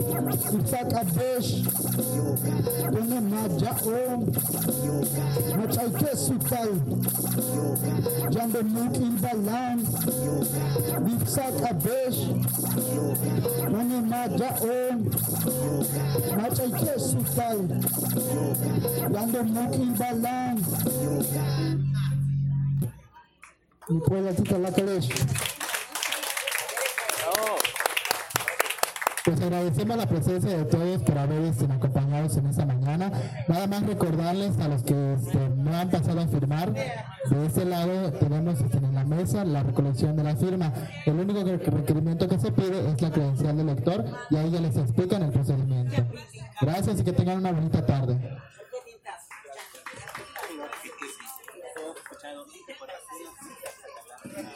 [SPEAKER 12] utakaboshi kwenye majao machaike sutai jambo muki ibalan. Visakaboshi kwenye majao machaike sutai jambo muki ibalan. Ni puede la calés. Pues agradecemos la presencia de todos por haber este, acompañados en esta mañana. Nada más recordarles a los que este, no han pasado a firmar, de este lado tenemos este, en la mesa la recolección de la firma. El único requerimiento que se pide es la credencial del lector y ahí ya les explican el procedimiento. Gracias y que tengan una bonita tarde. Gracias.